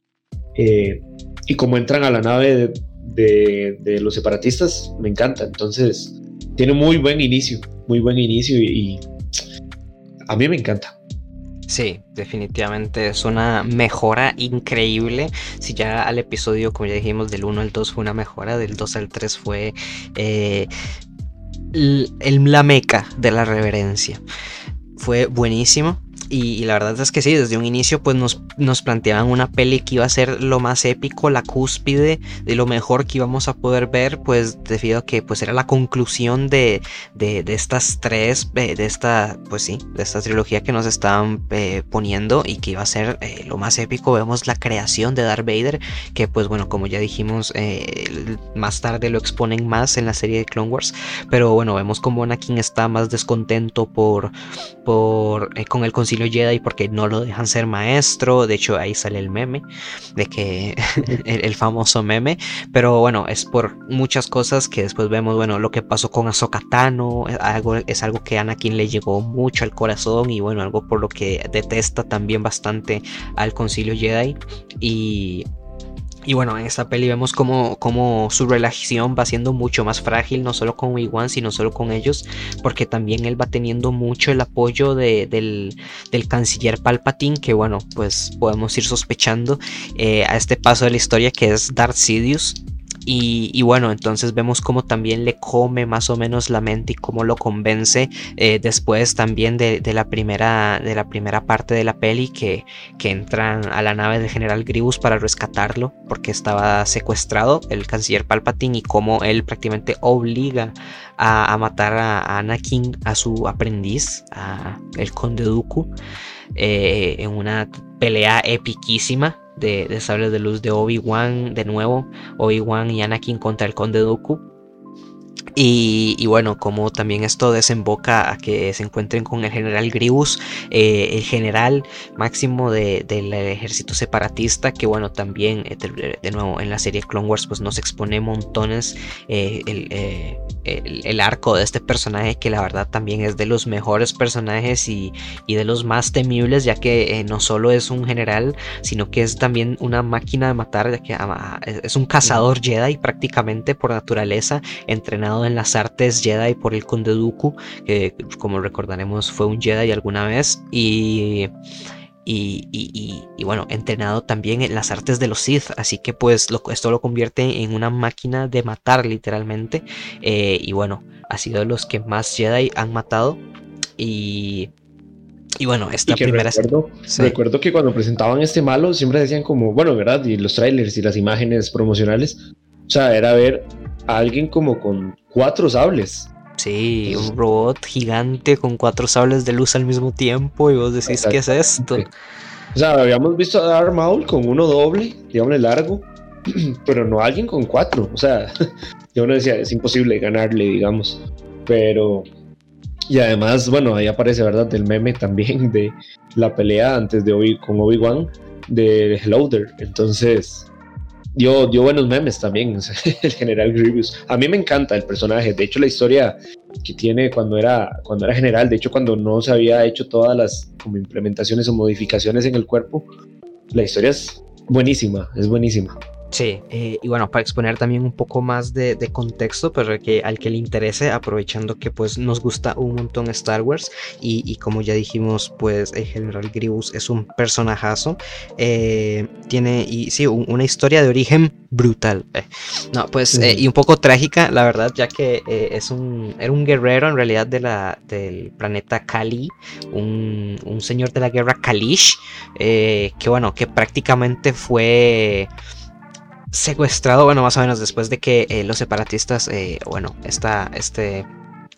Eh, y como entran a la nave de, de, los separatistas, me encanta. Entonces, tiene muy buen inicio muy buen inicio y, a mí me encanta. Sí, definitivamente es una mejora increíble. Si ya al episodio, como ya dijimos, del 1 al 2 fue una mejora, del 2 al 3 fue eh, el, la meca de la reverencia. Fue buenísimo. Y, la verdad es que sí, desde un inicio pues nos, nos, planteaban una peli que iba a ser lo más épico, la cúspide de lo mejor que íbamos a poder ver, pues debido a que pues era la conclusión de, de, estas tres, eh, de esta, pues sí, de esta trilogía que nos estaban eh, poniendo y que iba a ser eh, lo más épico. Vemos la creación de Darth Vader, que pues bueno, como ya dijimos, más tarde lo exponen más en la serie de Clone Wars, pero bueno, vemos como Anakin está más descontento por, por con el concilio Jedi porque no lo dejan ser maestro. De hecho, ahí sale el meme de que el, famoso meme. Pero bueno, es por muchas cosas que después vemos. Bueno, lo que pasó con Ahsoka Tano es algo, es algo que a Anakin le llegó mucho al corazón y bueno, algo por lo que detesta también bastante al Concilio Jedi. Y y bueno, en esta peli vemos como, su relación va siendo mucho más frágil, no solo con Obi-Wan, sino solo con ellos, porque también él va teniendo mucho el apoyo del, canciller Palpatine, que bueno, pues podemos ir sospechando eh, a este paso de la historia que es Darth Sidious, y, bueno, entonces vemos cómo también le come más o menos la mente y cómo lo convence eh, después también de, la primera, de la primera parte de la peli que, que entran a la nave del general Grievous para rescatarlo porque estaba secuestrado el canciller Palpatine y cómo él prácticamente obliga a, matar a, Anakin, a su aprendiz, a el conde Dooku, eh, en una pelea epiquísima de, de sables de luz de Obi-Wan de nuevo, Obi-Wan y Anakin contra el Conde Dooku. Y, bueno, como también esto desemboca a que se encuentren con el general Grievous, eh, el general máximo del ejército separatista, que bueno, también eh, de, nuevo en la serie Clone Wars pues nos expone montones eh, el, arco de este personaje, que la verdad también es de los mejores personajes y, de los más temibles, ya que no solo es un general, sino que es también una máquina de matar, ya que ah, es un cazador Jedi prácticamente por naturaleza, entrenado en las artes Jedi por el Conde Dooku, que como recordaremos fue un Jedi alguna vez, y, y, bueno, entrenado también en las artes de los Sith, así que pues esto lo convierte en una máquina de matar literalmente, eh, y bueno, ha sido de los que más Jedi han matado, y... Y bueno, esta primera. Recuerdo, recuerdo que cuando presentaban este malo, siempre decían como, bueno, ¿verdad? Y los trailers y las imágenes promocionales. O sea, era ver a alguien como con cuatro sables. Sí, un robot gigante con cuatro sables de luz al mismo tiempo y vos decís, ¿qué es esto? O sea, habíamos visto a Darth Maul con uno doble, digamos largo, pero no alguien con cuatro. O sea, yo no decía, es imposible ganarle, digamos. Pero, y además, bueno, ahí aparece, ¿verdad? El meme también de la pelea antes de Obi con Obi-Wan de Hello Entonces, dio, dio buenos memes también, el general Grievous. A mí me encanta el personaje, de hecho la historia que tiene cuando era, cuando era general, de hecho cuando no se había hecho todas las como implementaciones o modificaciones en el cuerpo, la historia es buenísima, es buenísima. Sí, eh, y bueno, para exponer también un poco más de, contexto, pero que al que le interese, aprovechando que pues nos gusta un montón Star Wars y, como ya dijimos, pues el General Grievous es un personajazo, eh, tiene y sí, una historia de origen brutal. Eh. No, pues y un poco trágica, la verdad, ya que es un era un guerrero en realidad de la del planeta Kali, un, un señor de la guerra Kalish, que bueno, que prácticamente fue secuestrado, bueno, más o menos después de que eh, los separatistas, eh, bueno, esta, este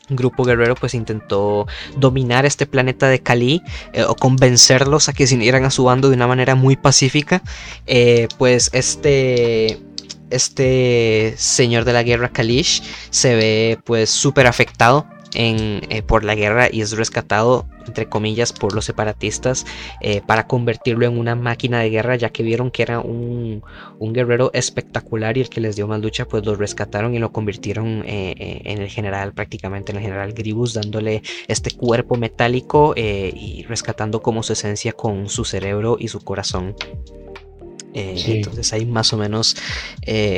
grupo guerrero pues intentó dominar este planeta de Kali eh, o convencerlos a que se unieran a su bando de una manera muy pacífica, pues este este señor de la guerra Kalish se ve pues súper afectado eh, por la guerra y es rescatado, entre comillas, por los separatistas eh, para convertirlo en una máquina de guerra, ya que vieron que era un, guerrero espectacular y el que les dio más lucha, pues lo rescataron y lo convirtieron eh, en el general, prácticamente en el general Gribus, dándole este cuerpo metálico y rescatando como su esencia con su cerebro y su corazón. Entonces hay más o menos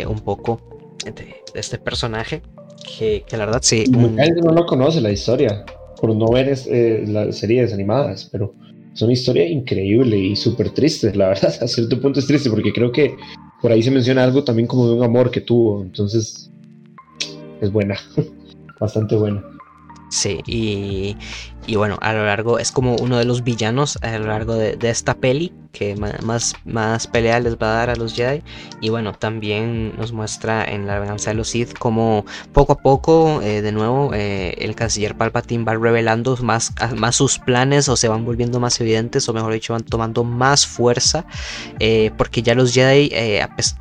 un poco de este personaje que, la verdad sí. Mucha gente no lo conoce la historia, por no ver eh, las series animadas, pero es una historia increíble y súper triste, la verdad, a cierto punto es triste, porque creo que por ahí se menciona algo también como de un amor que tuvo, entonces es buena, bastante buena. Sí, y, y, bueno, a lo largo es como uno de los villanos a lo largo de, de esta peli que más, más pelea les va a dar a los Jedi. Y bueno, también nos muestra en la venganza de los Sith como poco a poco, eh, de nuevo, eh, el canciller Palpatine va revelando más, más sus planes o se van volviendo más evidentes o mejor dicho van tomando más fuerza. Eh, porque ya los Jedi,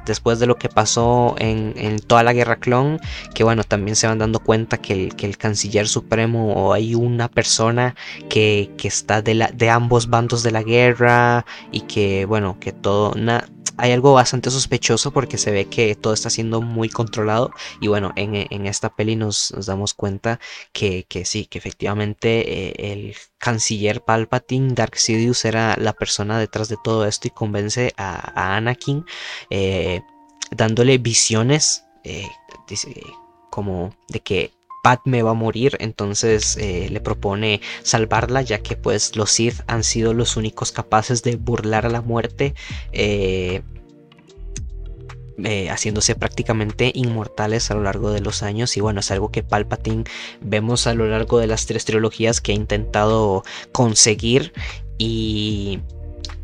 después de lo que pasó en, toda la guerra clon, que bueno, también se van dando cuenta que el, que el canciller o hay una persona que, que está de, la, de ambos bandos de la guerra y que bueno, que todo, hay algo bastante sospechoso porque se ve que todo está siendo muy controlado y bueno, en, esta peli nos, damos cuenta que, sí, que efectivamente eh, el canciller Palpatine, Dark Sidious era la persona detrás de todo esto y convence a, Anakin eh, dándole visiones. Eh, como de que Padme va a morir, entonces eh, le propone salvarla, ya que pues los Sith han sido los únicos capaces de burlar a la muerte. Eh, eh, haciéndose prácticamente inmortales a lo largo de los años y bueno es algo que Palpatine vemos a lo largo de las tres trilogías que ha intentado conseguir y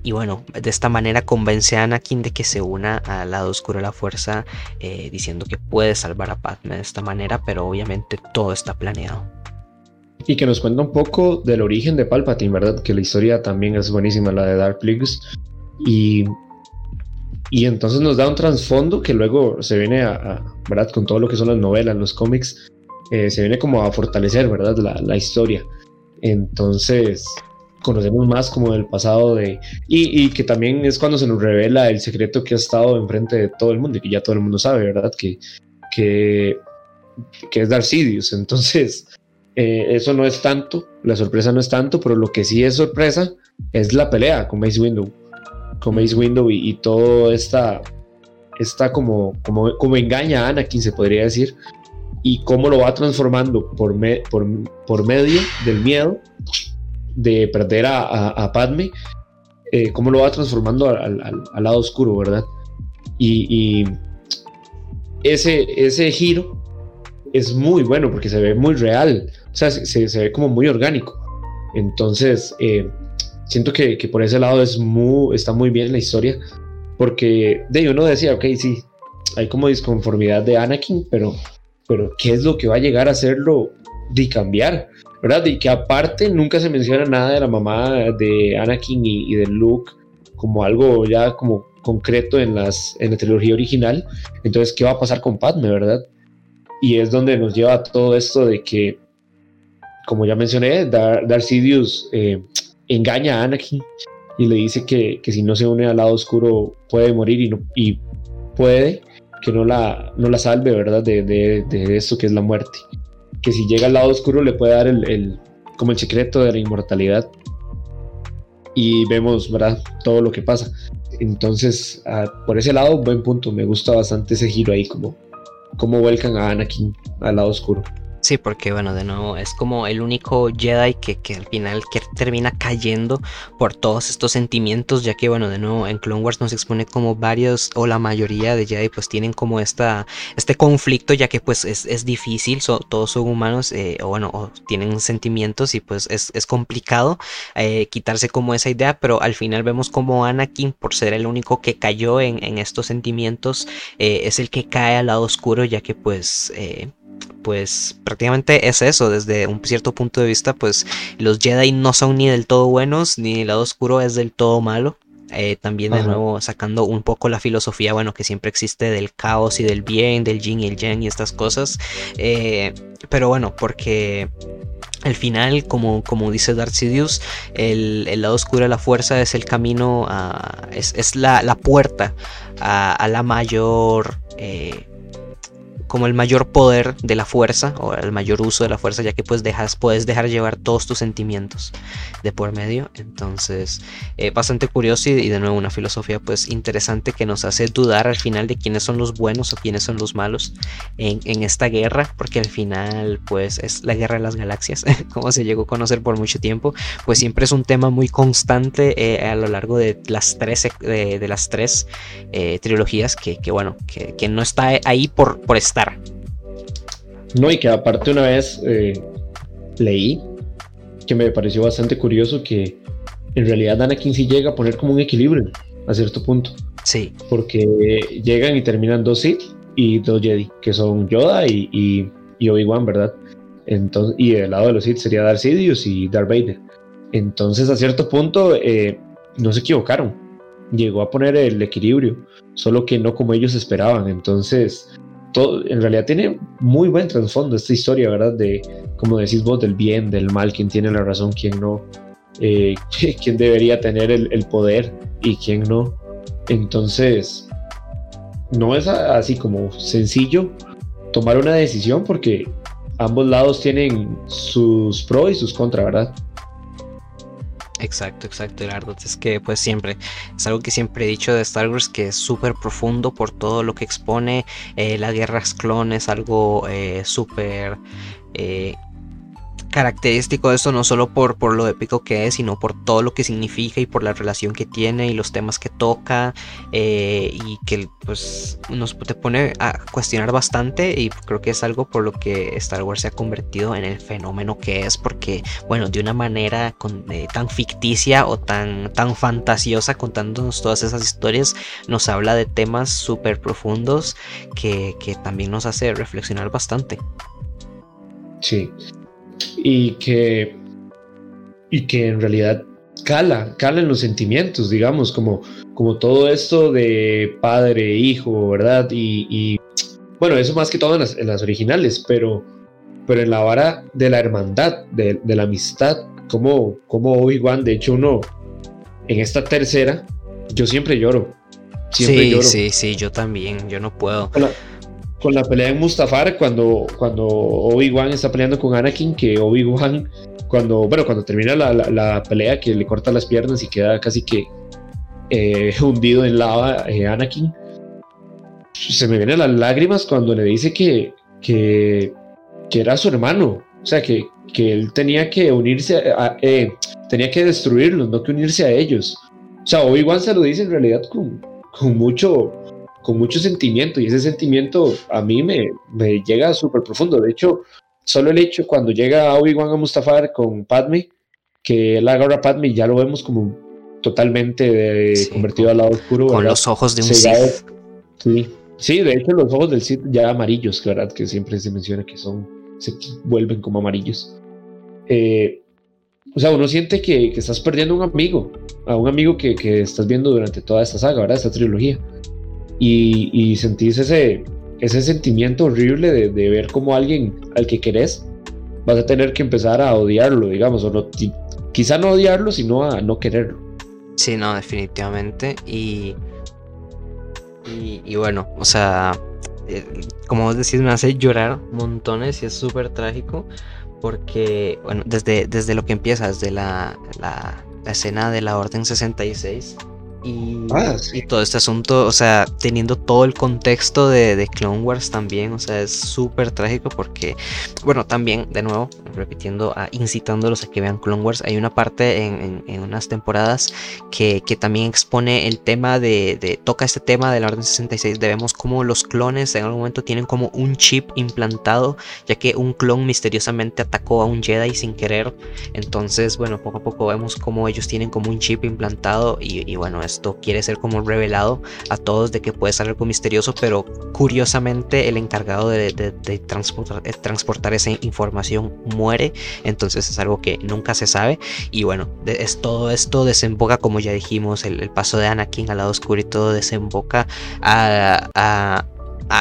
y bueno, de esta manera convence a Anakin de que se una al lado oscuro de la fuerza, eh, diciendo que puede salvar a Padme de esta manera, pero obviamente todo está planeado. Y que nos cuenta un poco del origen de Palpatine, ¿verdad? Que la historia también es buenísima, la de Dark Plagueis. Y, y entonces nos da un trasfondo que luego se viene a, ¿verdad? Con todo lo que son las novelas, los cómics, eh, se viene como a fortalecer, ¿verdad? La, la historia. Entonces, conocemos más como del pasado de... Y, que también es cuando se nos revela el secreto que ha estado enfrente de todo el mundo y que ya todo el mundo sabe, ¿verdad? Que, que, que es Darth Sidious. Entonces, eh, eso no es tanto, la sorpresa no es tanto, pero lo que sí es sorpresa es la pelea con Mace Window. Con Mace Window y, todo esta, esta como, como, como engaña a Anakin, se podría decir, y cómo lo va transformando por, por, por medio del miedo de perder a, Padme, eh, cómo lo va transformando al, lado oscuro, ¿verdad? Y, ese, ese giro es muy bueno porque se ve muy real, o sea, se, ve como muy orgánico. Entonces, eh, siento que, por ese lado es muy, está muy bien la historia, porque de uno decía, ok, sí, hay como disconformidad de Anakin, pero, pero ¿qué es lo que va a llegar a hacerlo de cambiar? ¿Verdad? Y que aparte nunca se menciona nada de la mamá de Anakin y, de Luke como algo ya como concreto en, las, en la trilogía original. Entonces, ¿qué va a pasar con Padme, verdad? Y es donde nos lleva todo esto de que, como ya mencioné, Dar Darth Sidious eh, engaña a Anakin y le dice que, que, si no se une al lado oscuro puede morir y, no, y puede que no la, no la salve, ¿verdad? De, de, de esto que es la muerte. Que si llega al lado oscuro le puede dar el, el, como el secreto de la inmortalidad. Y vemos, ¿verdad? Todo lo que pasa. Entonces, uh, por ese lado, buen punto. Me gusta bastante ese giro ahí, como, como vuelcan a Anakin al lado oscuro. Sí, porque bueno, de nuevo, es como el único Jedi que, que, al final termina cayendo por todos estos sentimientos, ya que bueno, de nuevo, en Clone Wars nos expone como varios o la mayoría de Jedi pues tienen como esta, este conflicto, ya que pues es, es difícil, so, todos son humanos, eh, o bueno, o tienen sentimientos y pues es, es complicado eh, quitarse como esa idea, pero al final vemos como Anakin, por ser el único que cayó en, en estos sentimientos, eh, es el que cae al lado oscuro, ya que pues pues prácticamente es eso, desde un cierto punto de vista, pues los Jedi no son ni del todo buenos, ni el lado oscuro es del todo malo. Eh, también de Ajá. nuevo sacando un poco la filosofía, bueno, que siempre existe del caos y del bien, del yin y el yang y estas cosas. Eh, pero bueno, porque al final, como, como dice Darth Sidious, el, el, lado oscuro de la fuerza es el camino, a, es, es la, la, puerta a, a la mayor... Eh, como el mayor poder de la fuerza o el mayor uso de la fuerza ya que pues dejas puedes dejar llevar todos tus sentimientos de por medio. Entonces eh, bastante curioso y, de nuevo una filosofía pues interesante que nos hace dudar al final de quiénes son los buenos o quiénes son los malos en, en esta guerra porque al final pues es la guerra de las galaxias como se llegó a conocer por mucho tiempo. Pues siempre es un tema muy constante eh, a lo largo de las tres de, de las tres eh, trilogías que, que bueno que, que, no está ahí por, por estar no, y que aparte una vez eh, leí que me pareció bastante curioso que en realidad Anakin sí llega a poner como un equilibrio a cierto punto. Sí. Porque llegan y terminan dos Sith y dos Jedi, que son Yoda y, y, y Obi-Wan, ¿verdad? Entonces, y del lado de los Sith sería Darth Sidious y Darth Vader. Entonces, a cierto punto, eh, no se equivocaron. Llegó a poner el equilibrio, solo que no como ellos esperaban. Entonces, en realidad tiene muy buen trasfondo esta historia, ¿verdad? De, como decís vos, del bien, del mal, quién tiene la razón, quién no, eh, quién debería tener el, el, poder y quién no. Entonces, no es así como sencillo tomar una decisión porque ambos lados tienen sus pros y sus contras, ¿verdad? Exacto, exacto, Gerardo. Es que pues siempre, es algo que siempre he dicho de Star Wars que es súper profundo por todo lo que expone. Eh, la guerra clon es algo eh, súper eh, característico de esto no solo por, por lo épico que es, sino por todo lo que significa y por la relación que tiene y los temas que toca eh, y que pues nos te pone a cuestionar bastante y creo que es algo por lo que Star Wars se ha convertido en el fenómeno que es porque bueno de una manera eh, tan ficticia o tan, tan fantasiosa contándonos todas esas historias nos habla de temas súper profundos que, que también nos hace reflexionar bastante. Sí, y que, y que en realidad cala, cala en los sentimientos, digamos, como, como todo esto de padre, hijo, ¿verdad? Y, y bueno, eso más que todo en las, en las, originales, pero, pero en la vara de la hermandad, de, de la amistad, como, como Obi-Wan, de hecho uno, en esta tercera, yo siempre lloro. Siempre sí, lloro. sí, sí, yo también, yo no puedo. Con la pelea en Mustafar cuando, cuando Obi-Wan está peleando con Anakin, que Obi-Wan, cuando, bueno, cuando termina la, la, pelea, que le corta las piernas y queda casi que eh, hundido en lava eh, Anakin, se me vienen las lágrimas cuando le dice que, que, que era su hermano, o sea, que, que él tenía que unirse, eh, tenía que destruirlos, no que unirse a ellos. O sea, Obi-Wan se lo dice en realidad con, con mucho con mucho sentimiento y ese sentimiento a mí me, me llega súper profundo. De hecho, solo el hecho cuando llega Obi-Wan a Mustafar con Padme, que él agarra a Padme y ya lo vemos como totalmente de, sí, convertido al lado oscuro. Con ¿verdad? los ojos de un Sith. Sí. sí, de hecho los ojos del Sith ya amarillos, ¿verdad? Que siempre se menciona que son, se vuelven como amarillos. Eh, o sea, uno siente que, que, estás perdiendo un amigo, a un amigo que, que estás viendo durante toda esta saga, ¿verdad? Esta trilogía y, y sentís ese, ese sentimiento horrible de, ver como alguien al que querés vas a tener que empezar a odiarlo, digamos, o quizá no odiarlo, sino a no quererlo. Sí, no, definitivamente. Y Y, bueno, o sea, eh, como vos decís, me hace llorar montones y es súper trágico porque, bueno, desde, desde lo que empieza, desde la, la, la escena de la Orden 66 Ah, y, todo este asunto, o sea, teniendo todo el contexto de, de Clone Wars también, o sea, es súper trágico porque, bueno, también, de nuevo, repitiendo, a, incitándolos a que vean Clone Wars, hay una parte en, en, unas temporadas que, que, también expone el tema de, de, toca este tema de la Orden 66, de vemos como los clones en algún momento tienen como un chip implantado, ya que un clon misteriosamente atacó a un Jedi sin querer, entonces, bueno, poco a poco vemos como ellos tienen como un chip implantado y, y bueno, es esto quiere ser como revelado a todos de que puede ser algo misterioso, pero curiosamente el encargado de, transportar, transportar, esa información muere, entonces es algo que nunca se sabe. Y bueno, es, todo esto desemboca, como ya dijimos, el, paso de Anakin al lado oscuro y todo desemboca a a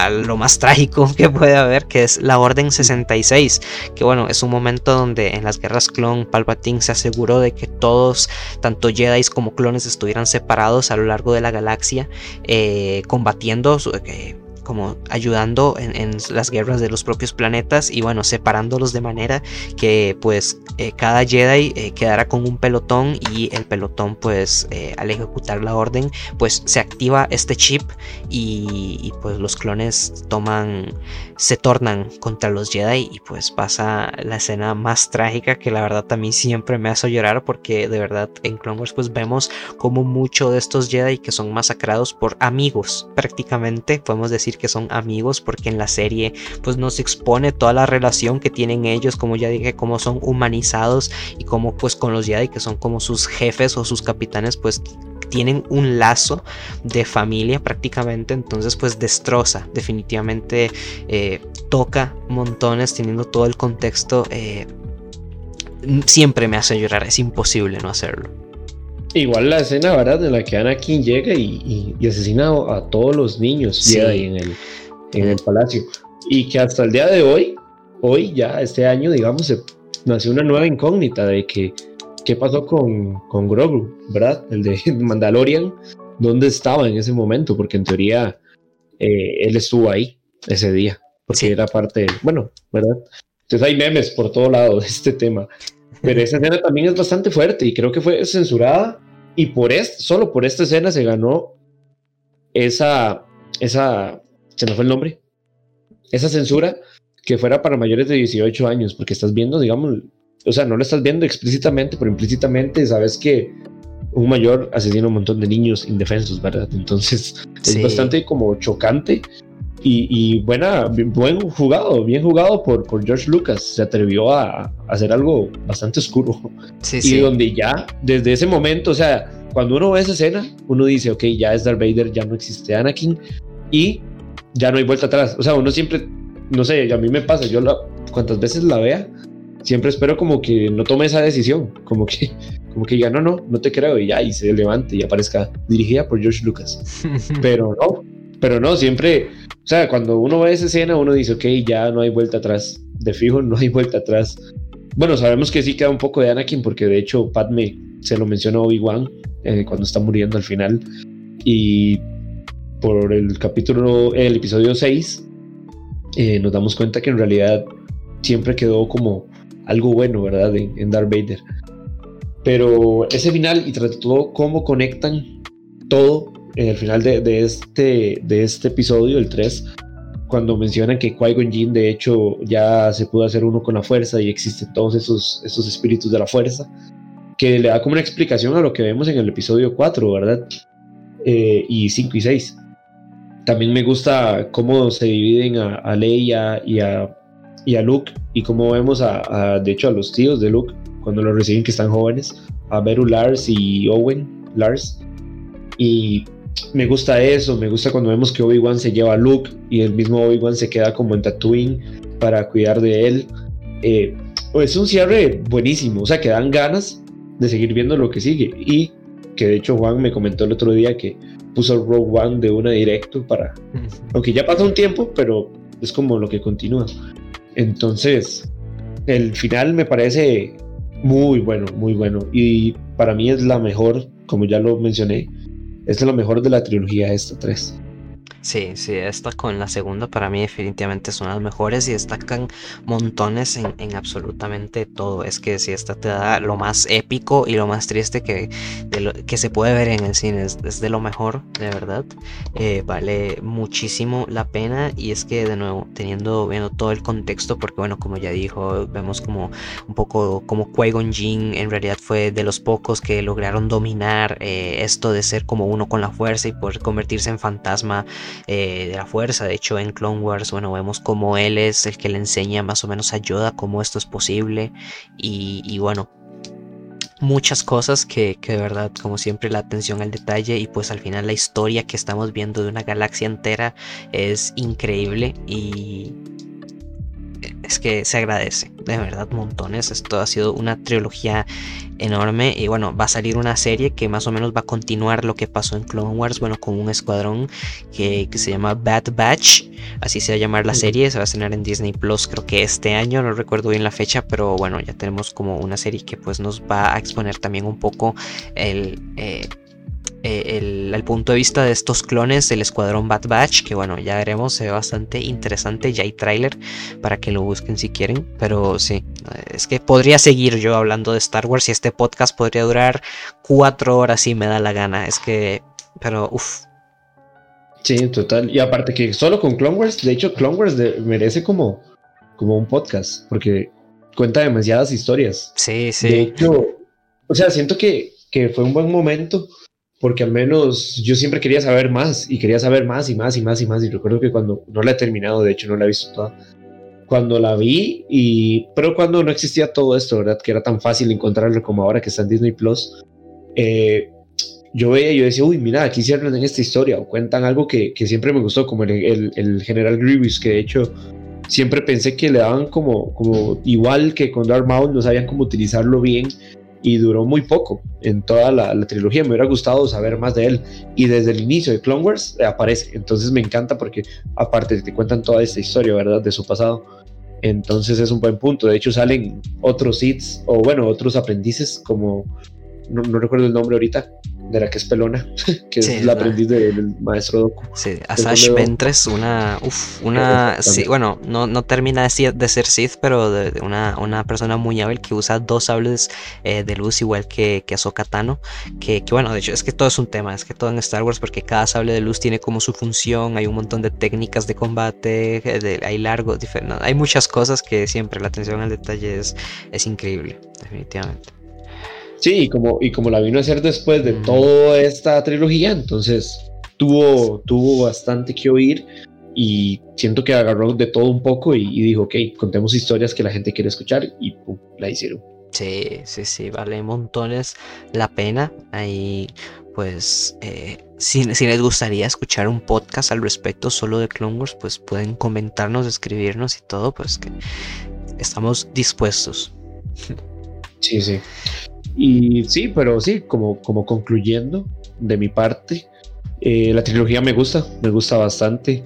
lo más trágico que puede haber, que es la Orden 66, que bueno, es un momento donde en las guerras clon Palpatine se aseguró de que todos, tanto Jedi como clones, estuvieran separados a lo largo de la galaxia, eh, combatiendo, eh, como ayudando en, las guerras de los propios planetas y bueno, separándolos de manera que pues eh, cada Jedi eh, quedara con un pelotón y el pelotón pues eh, al ejecutar la orden pues se activa este chip y, pues los clones toman, se tornan contra los Jedi y pues pasa la escena más trágica que la verdad también siempre me hace llorar porque de verdad en Clone Wars pues vemos como muchos de estos Jedi que son masacrados por amigos prácticamente podemos decir que son amigos porque en la serie pues nos expone toda la relación que tienen ellos, como ya dije, cómo son humanizados y cómo pues con los Jedi que son como sus jefes o sus capitanes pues tienen un lazo de familia prácticamente, entonces pues destroza, definitivamente eh, toca montones teniendo todo el contexto, eh, siempre me hace llorar, es imposible no hacerlo. Igual la escena, ¿verdad? En la que Anakin llega y, asesina a todos los niños ahí en el, en el palacio. Y que hasta el día de hoy, hoy ya, este año, digamos, se nació una nueva incógnita de que qué pasó con, con Grogu, ¿verdad? El de Mandalorian, ¿dónde estaba en ese momento? Porque en teoría eh, él estuvo ahí ese día, porque era parte, bueno, ¿verdad? Entonces hay memes por todo lado de este tema. Pero esa escena también es bastante fuerte y creo que fue censurada y por este, solo por esta escena se ganó esa, esa, se me fue el nombre, esa censura que fuera para mayores de 18 años, porque estás viendo, digamos, o sea, no lo estás viendo explícitamente, pero implícitamente sabes que un mayor asesina un montón de niños indefensos, ¿verdad? Entonces es bastante como chocante y, buena, buen jugado, bien jugado por, por George Lucas. Se atrevió a, hacer algo bastante oscuro. y donde ya, desde ese momento, o sea, cuando uno ve esa escena, uno dice, ok, ya es Darth Vader, ya no existe Anakin y ya no hay vuelta atrás. O sea, uno siempre, no sé, a mí me pasa, yo la, cuantas veces la vea, siempre espero como que no tome esa decisión, como que, como que ya no, no, no te creo y ya, y se levante y aparezca dirigida por George Lucas. Pero no, pero no, siempre, o sea, cuando uno ve esa escena, uno dice, ok, ya no hay vuelta atrás. De fijo, no hay vuelta atrás. Bueno, sabemos que sí queda un poco de Anakin, porque de hecho Padme se lo mencionó Obi-Wan eh, cuando está muriendo al final. Y por el capítulo, el episodio 6, eh, nos damos cuenta que en realidad siempre quedó como algo bueno, ¿verdad? En, en Darth Vader. Pero ese final y trató cómo conectan todo en el final de, este, de este episodio, el 3, cuando mencionan que Qui-Gon Jinn de hecho ya se pudo hacer uno con la fuerza y existen todos esos, esos espíritus de la fuerza, que le da como una explicación a lo que vemos en el episodio 4, ¿verdad? Eh, y 5 y 6. También me gusta cómo se dividen a, Leia y a, y a Luke y cómo vemos a, de hecho, a los tíos de Luke cuando lo reciben que están jóvenes, a Beru Lars y Owen Lars. Y me gusta eso, me gusta cuando vemos que Obi-Wan se lleva a Luke y el mismo Obi-Wan se queda como en Tatooine para cuidar de él. Eh, es un cierre buenísimo, o sea, que dan ganas de seguir viendo lo que sigue. Y que de hecho Juan me comentó el otro día que puso Rogue One de una directo para... Aunque ya pasó un tiempo, pero es como lo que continúa. Entonces, el final me parece muy bueno, muy bueno. Y para mí es la mejor, como ya lo mencioné, es lo mejor de la trilogía esta 3. Sí, sí, esta con la segunda para mí definitivamente son las mejores y destacan montones en, absolutamente todo. Es que si esta te da lo más épico y lo más triste que, que se puede ver en el cine, es, de lo mejor, de verdad. Eh, vale muchísimo la pena y es que de nuevo, teniendo viendo todo el contexto, porque bueno, como ya dijo, vemos como un poco como Qui-Gon Jinn en realidad fue de los pocos que lograron dominar eh, esto de ser como uno con la fuerza y poder convertirse en fantasma eh, de la fuerza. De hecho, en Clone Wars, bueno, vemos como él es el que le enseña más o menos ayuda, cómo esto es posible. Y, bueno, muchas cosas que, que, de verdad, como siempre, la atención al detalle y pues al final la historia que estamos viendo de una galaxia entera es increíble y es que se agradece, de verdad, montones. Esto ha sido una trilogía enorme y bueno, va a salir una serie que más o menos va a continuar lo que pasó en Clone Wars, bueno, con un escuadrón que, se llama Bad Batch, así se va a llamar la serie, se va a estrenar en Disney Plus creo que este año, no recuerdo bien la fecha, pero bueno, ya tenemos como una serie que pues nos va a exponer también un poco el... Eh, eh, el, punto de vista de estos clones del escuadrón Bad Batch, que bueno, ya veremos, se ve bastante interesante, ya hay tráiler para que lo busquen si quieren, pero sí, es que podría seguir yo hablando de Star Wars y este podcast podría durar cuatro horas si me da la gana, es que, pero uff. Sí, total, y aparte que solo con Clone Wars, de hecho Clone Wars merece como, como un podcast, porque cuenta demasiadas historias. Sí, sí. De hecho, o sea, siento que, que fue un buen momento porque al menos yo siempre quería saber más y quería saber más y más y más y más. Y recuerdo que cuando no la he terminado, de hecho no la he visto toda, cuando la vi, y, pero cuando no existía todo esto, ¿verdad? Que era tan fácil encontrarlo como ahora que está en Disney Plus, eh, yo veía y yo decía, uy, mira, aquí cierran en esta historia o cuentan algo que, que siempre me gustó, como el, el, el, General Grievous, que de hecho siempre pensé que le daban como, como igual que con Darth Maul, no sabían cómo utilizarlo bien y duró muy poco en toda la, trilogía. Me hubiera gustado saber más de él. Y desde el inicio de Clone Wars eh, aparece. Entonces me encanta porque aparte te cuentan toda esta historia, ¿verdad? De su pasado. Entonces es un buen punto. De hecho salen otros hits o bueno, otros aprendices como... No, no recuerdo el nombre ahorita, de la que es pelona, que es la aprendiz del maestro Doku. Sí, Asash Ventres, una, uf, una, sí, bueno, no, no termina de ser Sith, pero de, una, una persona muy hábil que usa dos sables eh, de luz igual que, que Ahsoka Tano, que, que, bueno, de hecho es que todo es un tema, es que todo en Star Wars porque cada sable de luz tiene como su función, hay un montón de técnicas de combate, de, hay largo, hay muchas cosas que siempre la atención al detalle es, es increíble, definitivamente. Sí, y como, y como la vino a hacer después de toda esta trilogía, entonces tuvo, tuvo bastante que oír y siento que agarró de todo un poco y, dijo, ok, contemos historias que la gente quiere escuchar y pum, la hicieron. Sí, sí, sí, vale montones la pena. Ahí, pues, eh, si, si, les gustaría escuchar un podcast al respecto solo de Clone Wars, pues pueden comentarnos, escribirnos y todo, pues que estamos dispuestos. Sí, sí. Y sí, pero sí, como, como concluyendo de mi parte, eh, la trilogía me gusta, me gusta bastante.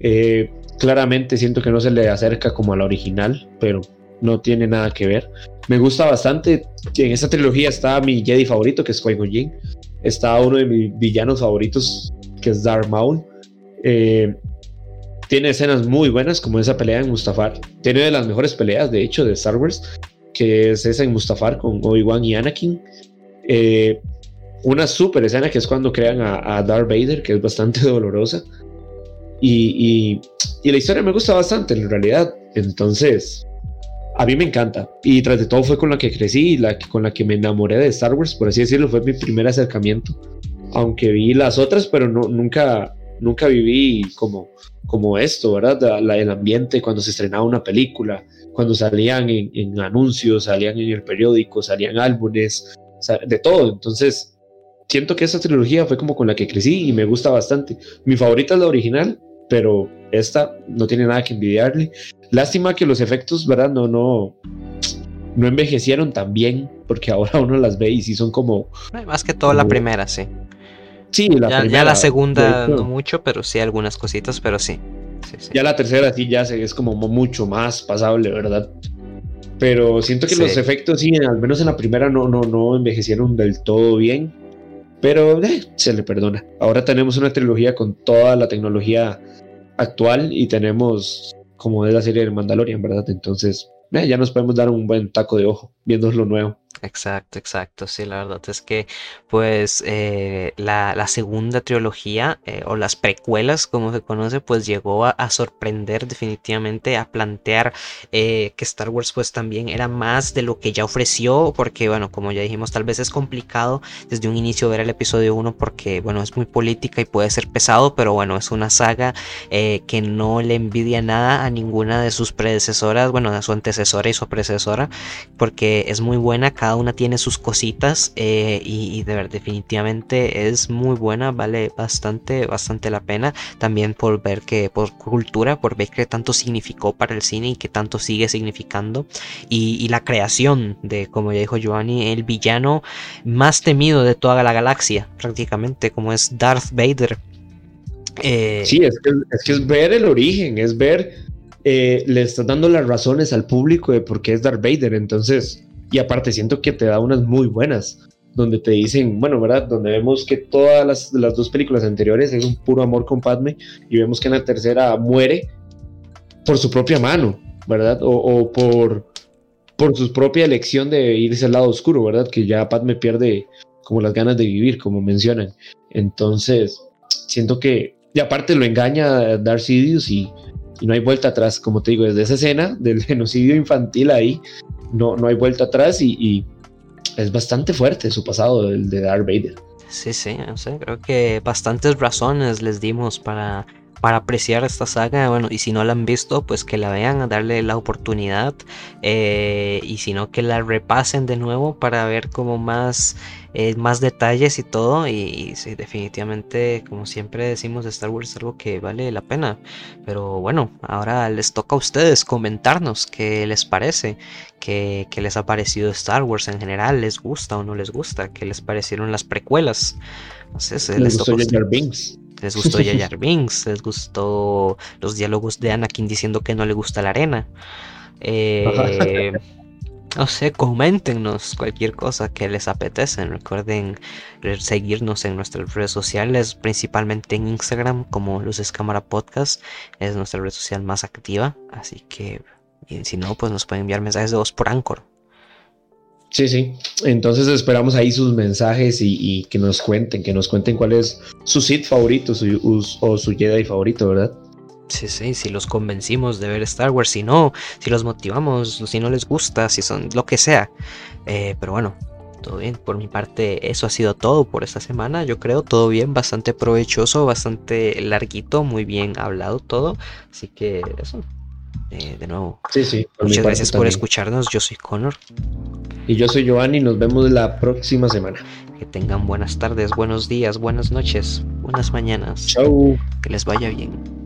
Eh, claramente siento que no se le acerca como a la original, pero no tiene nada que ver. Me gusta bastante. En esta trilogía está mi Jedi favorito, que es Qui-Gon Jinn. Está uno de mis villanos favoritos, que es Darth Maul. Eh, tiene escenas muy buenas, como esa pelea en Mustafar. Tiene de las mejores peleas, de hecho, de Star Wars que es esa en Mustafar con Obi-Wan y Anakin. Eh, una super escena que es cuando crean a, Darth Vader, que es bastante dolorosa. Y, y, la historia me gusta bastante en realidad. Entonces, a mí me encanta. Y tras de todo fue con la que crecí la, con la que me enamoré de Star Wars, por así decirlo, fue mi primer acercamiento. Aunque vi las otras, pero no, nunca, nunca viví como, como esto, ¿verdad? el ambiente cuando se estrenaba una película, cuando salían en, anuncios, salían en el periódico, salían álbumes, de todo. Entonces, siento que esta trilogía fue como con la que crecí y me gusta bastante. Mi favorita es la original, pero esta no tiene nada que envidiarle. Lástima que los efectos, ¿verdad? No, no, no envejecieron tan bien, porque ahora uno las ve y sí son como... Más que todo la primera, sí. Sí, la ya, primera. Ya la segunda no mucho, pero sí algunas cositas, pero sí. Ya la tercera sí ya es como mucho más pasable, ¿verdad? Pero siento que los efectos sí, al menos en la primera no, no, no envejecieron del todo bien. pero eh, se le perdona. Ahora tenemos una trilogía con toda la tecnología actual y tenemos como es la serie del Mandalorian, ¿verdad? Entonces, eh, ya nos podemos dar un buen taco de ojo viendo lo nuevo. Exacto, exacto. Sí, la verdad es que, pues, eh, la, segunda trilogía eh, o las precuelas, como se conoce, pues llegó a, sorprender definitivamente, a plantear eh, que Star Wars, pues, también era más de lo que ya ofreció, porque, bueno, como ya dijimos, tal vez es complicado desde un inicio ver el episodio 1 porque, bueno, es muy política y puede ser pesado, pero bueno, es una saga que no le envidia nada a ninguna de sus predecesoras, bueno, a su antecesora y su predecesora, porque es muy buena cada una tiene sus cositas eh, y, definitivamente es muy buena, vale bastante, bastante la pena. También por ver que, por cultura, por ver que tanto significó para el cine y que tanto sigue significando. Y, la creación de, como ya dijo Giovanni, el villano más temido de toda la galaxia, prácticamente, como es Darth Vader. Eh, sí, es que, es que es ver el origen, es ver eh, le estás dando las razones al público de por qué es Darth Vader. Entonces, y aparte siento que te da unas muy buenas, donde te dicen, bueno, ¿verdad? Donde vemos que todas las, las dos películas anteriores es un puro amor con Padme y vemos que en la tercera muere por su propia mano, ¿verdad? O, por, por su propia elección de irse al lado oscuro, ¿verdad? Que ya Padme pierde como las ganas de vivir, como mencionan. Entonces, siento que, y aparte lo engaña Darth Sidious y, y no hay vuelta atrás, como te digo, desde esa escena del genocidio infantil ahí, no, no hay vuelta atrás y, es bastante fuerte su pasado, el de Darth Vader. Sí, sí, no sé, creo que bastantes razones les dimos para, para apreciar esta saga. Bueno, y si no la han visto, pues que la vean, a darle la oportunidad. Eh, y si no, que la repasen de nuevo para ver como más eh, más detalles y todo. Y, sí, definitivamente, como siempre decimos, Star Wars es algo que vale la pena. Pero bueno, ahora les toca a ustedes comentarnos qué les parece, qué, les ha parecido Star Wars en general, les gusta o no les gusta, qué les parecieron las precuelas. Sé, les, les gustó Binks. Les gustó Jar Binks, les gustó los diálogos de Anakin diciendo que no le gusta la arena. Eh, no sé, coméntenos cualquier cosa que les apetece. Recuerden seguirnos en nuestras redes sociales, principalmente en Instagram como Luces Cámara Podcast. Es nuestra red social más activa. Así que, si no, pues nos pueden enviar mensajes de voz por Anchor. Sí, sí. Entonces esperamos ahí sus mensajes y, que nos cuenten, que nos cuenten cuál es su Sith favorito o su Jedi favorito, ¿verdad? Sí, sí, si los convencimos de ver Star Wars, si no, si los motivamos, si no les gusta, si son lo que sea. Eh, pero bueno, todo bien. Por mi parte, eso ha sido todo por esta semana. Yo creo todo bien, bastante provechoso, bastante larguito, muy bien hablado todo. Así que eso. Eh, de nuevo, sí, sí, muchas gracias por escucharnos. Yo soy Connor. Y yo soy Giovanni. Nos vemos la próxima semana. Que tengan buenas tardes, buenos días, buenas noches, buenas mañanas. Chau. Que les vaya bien.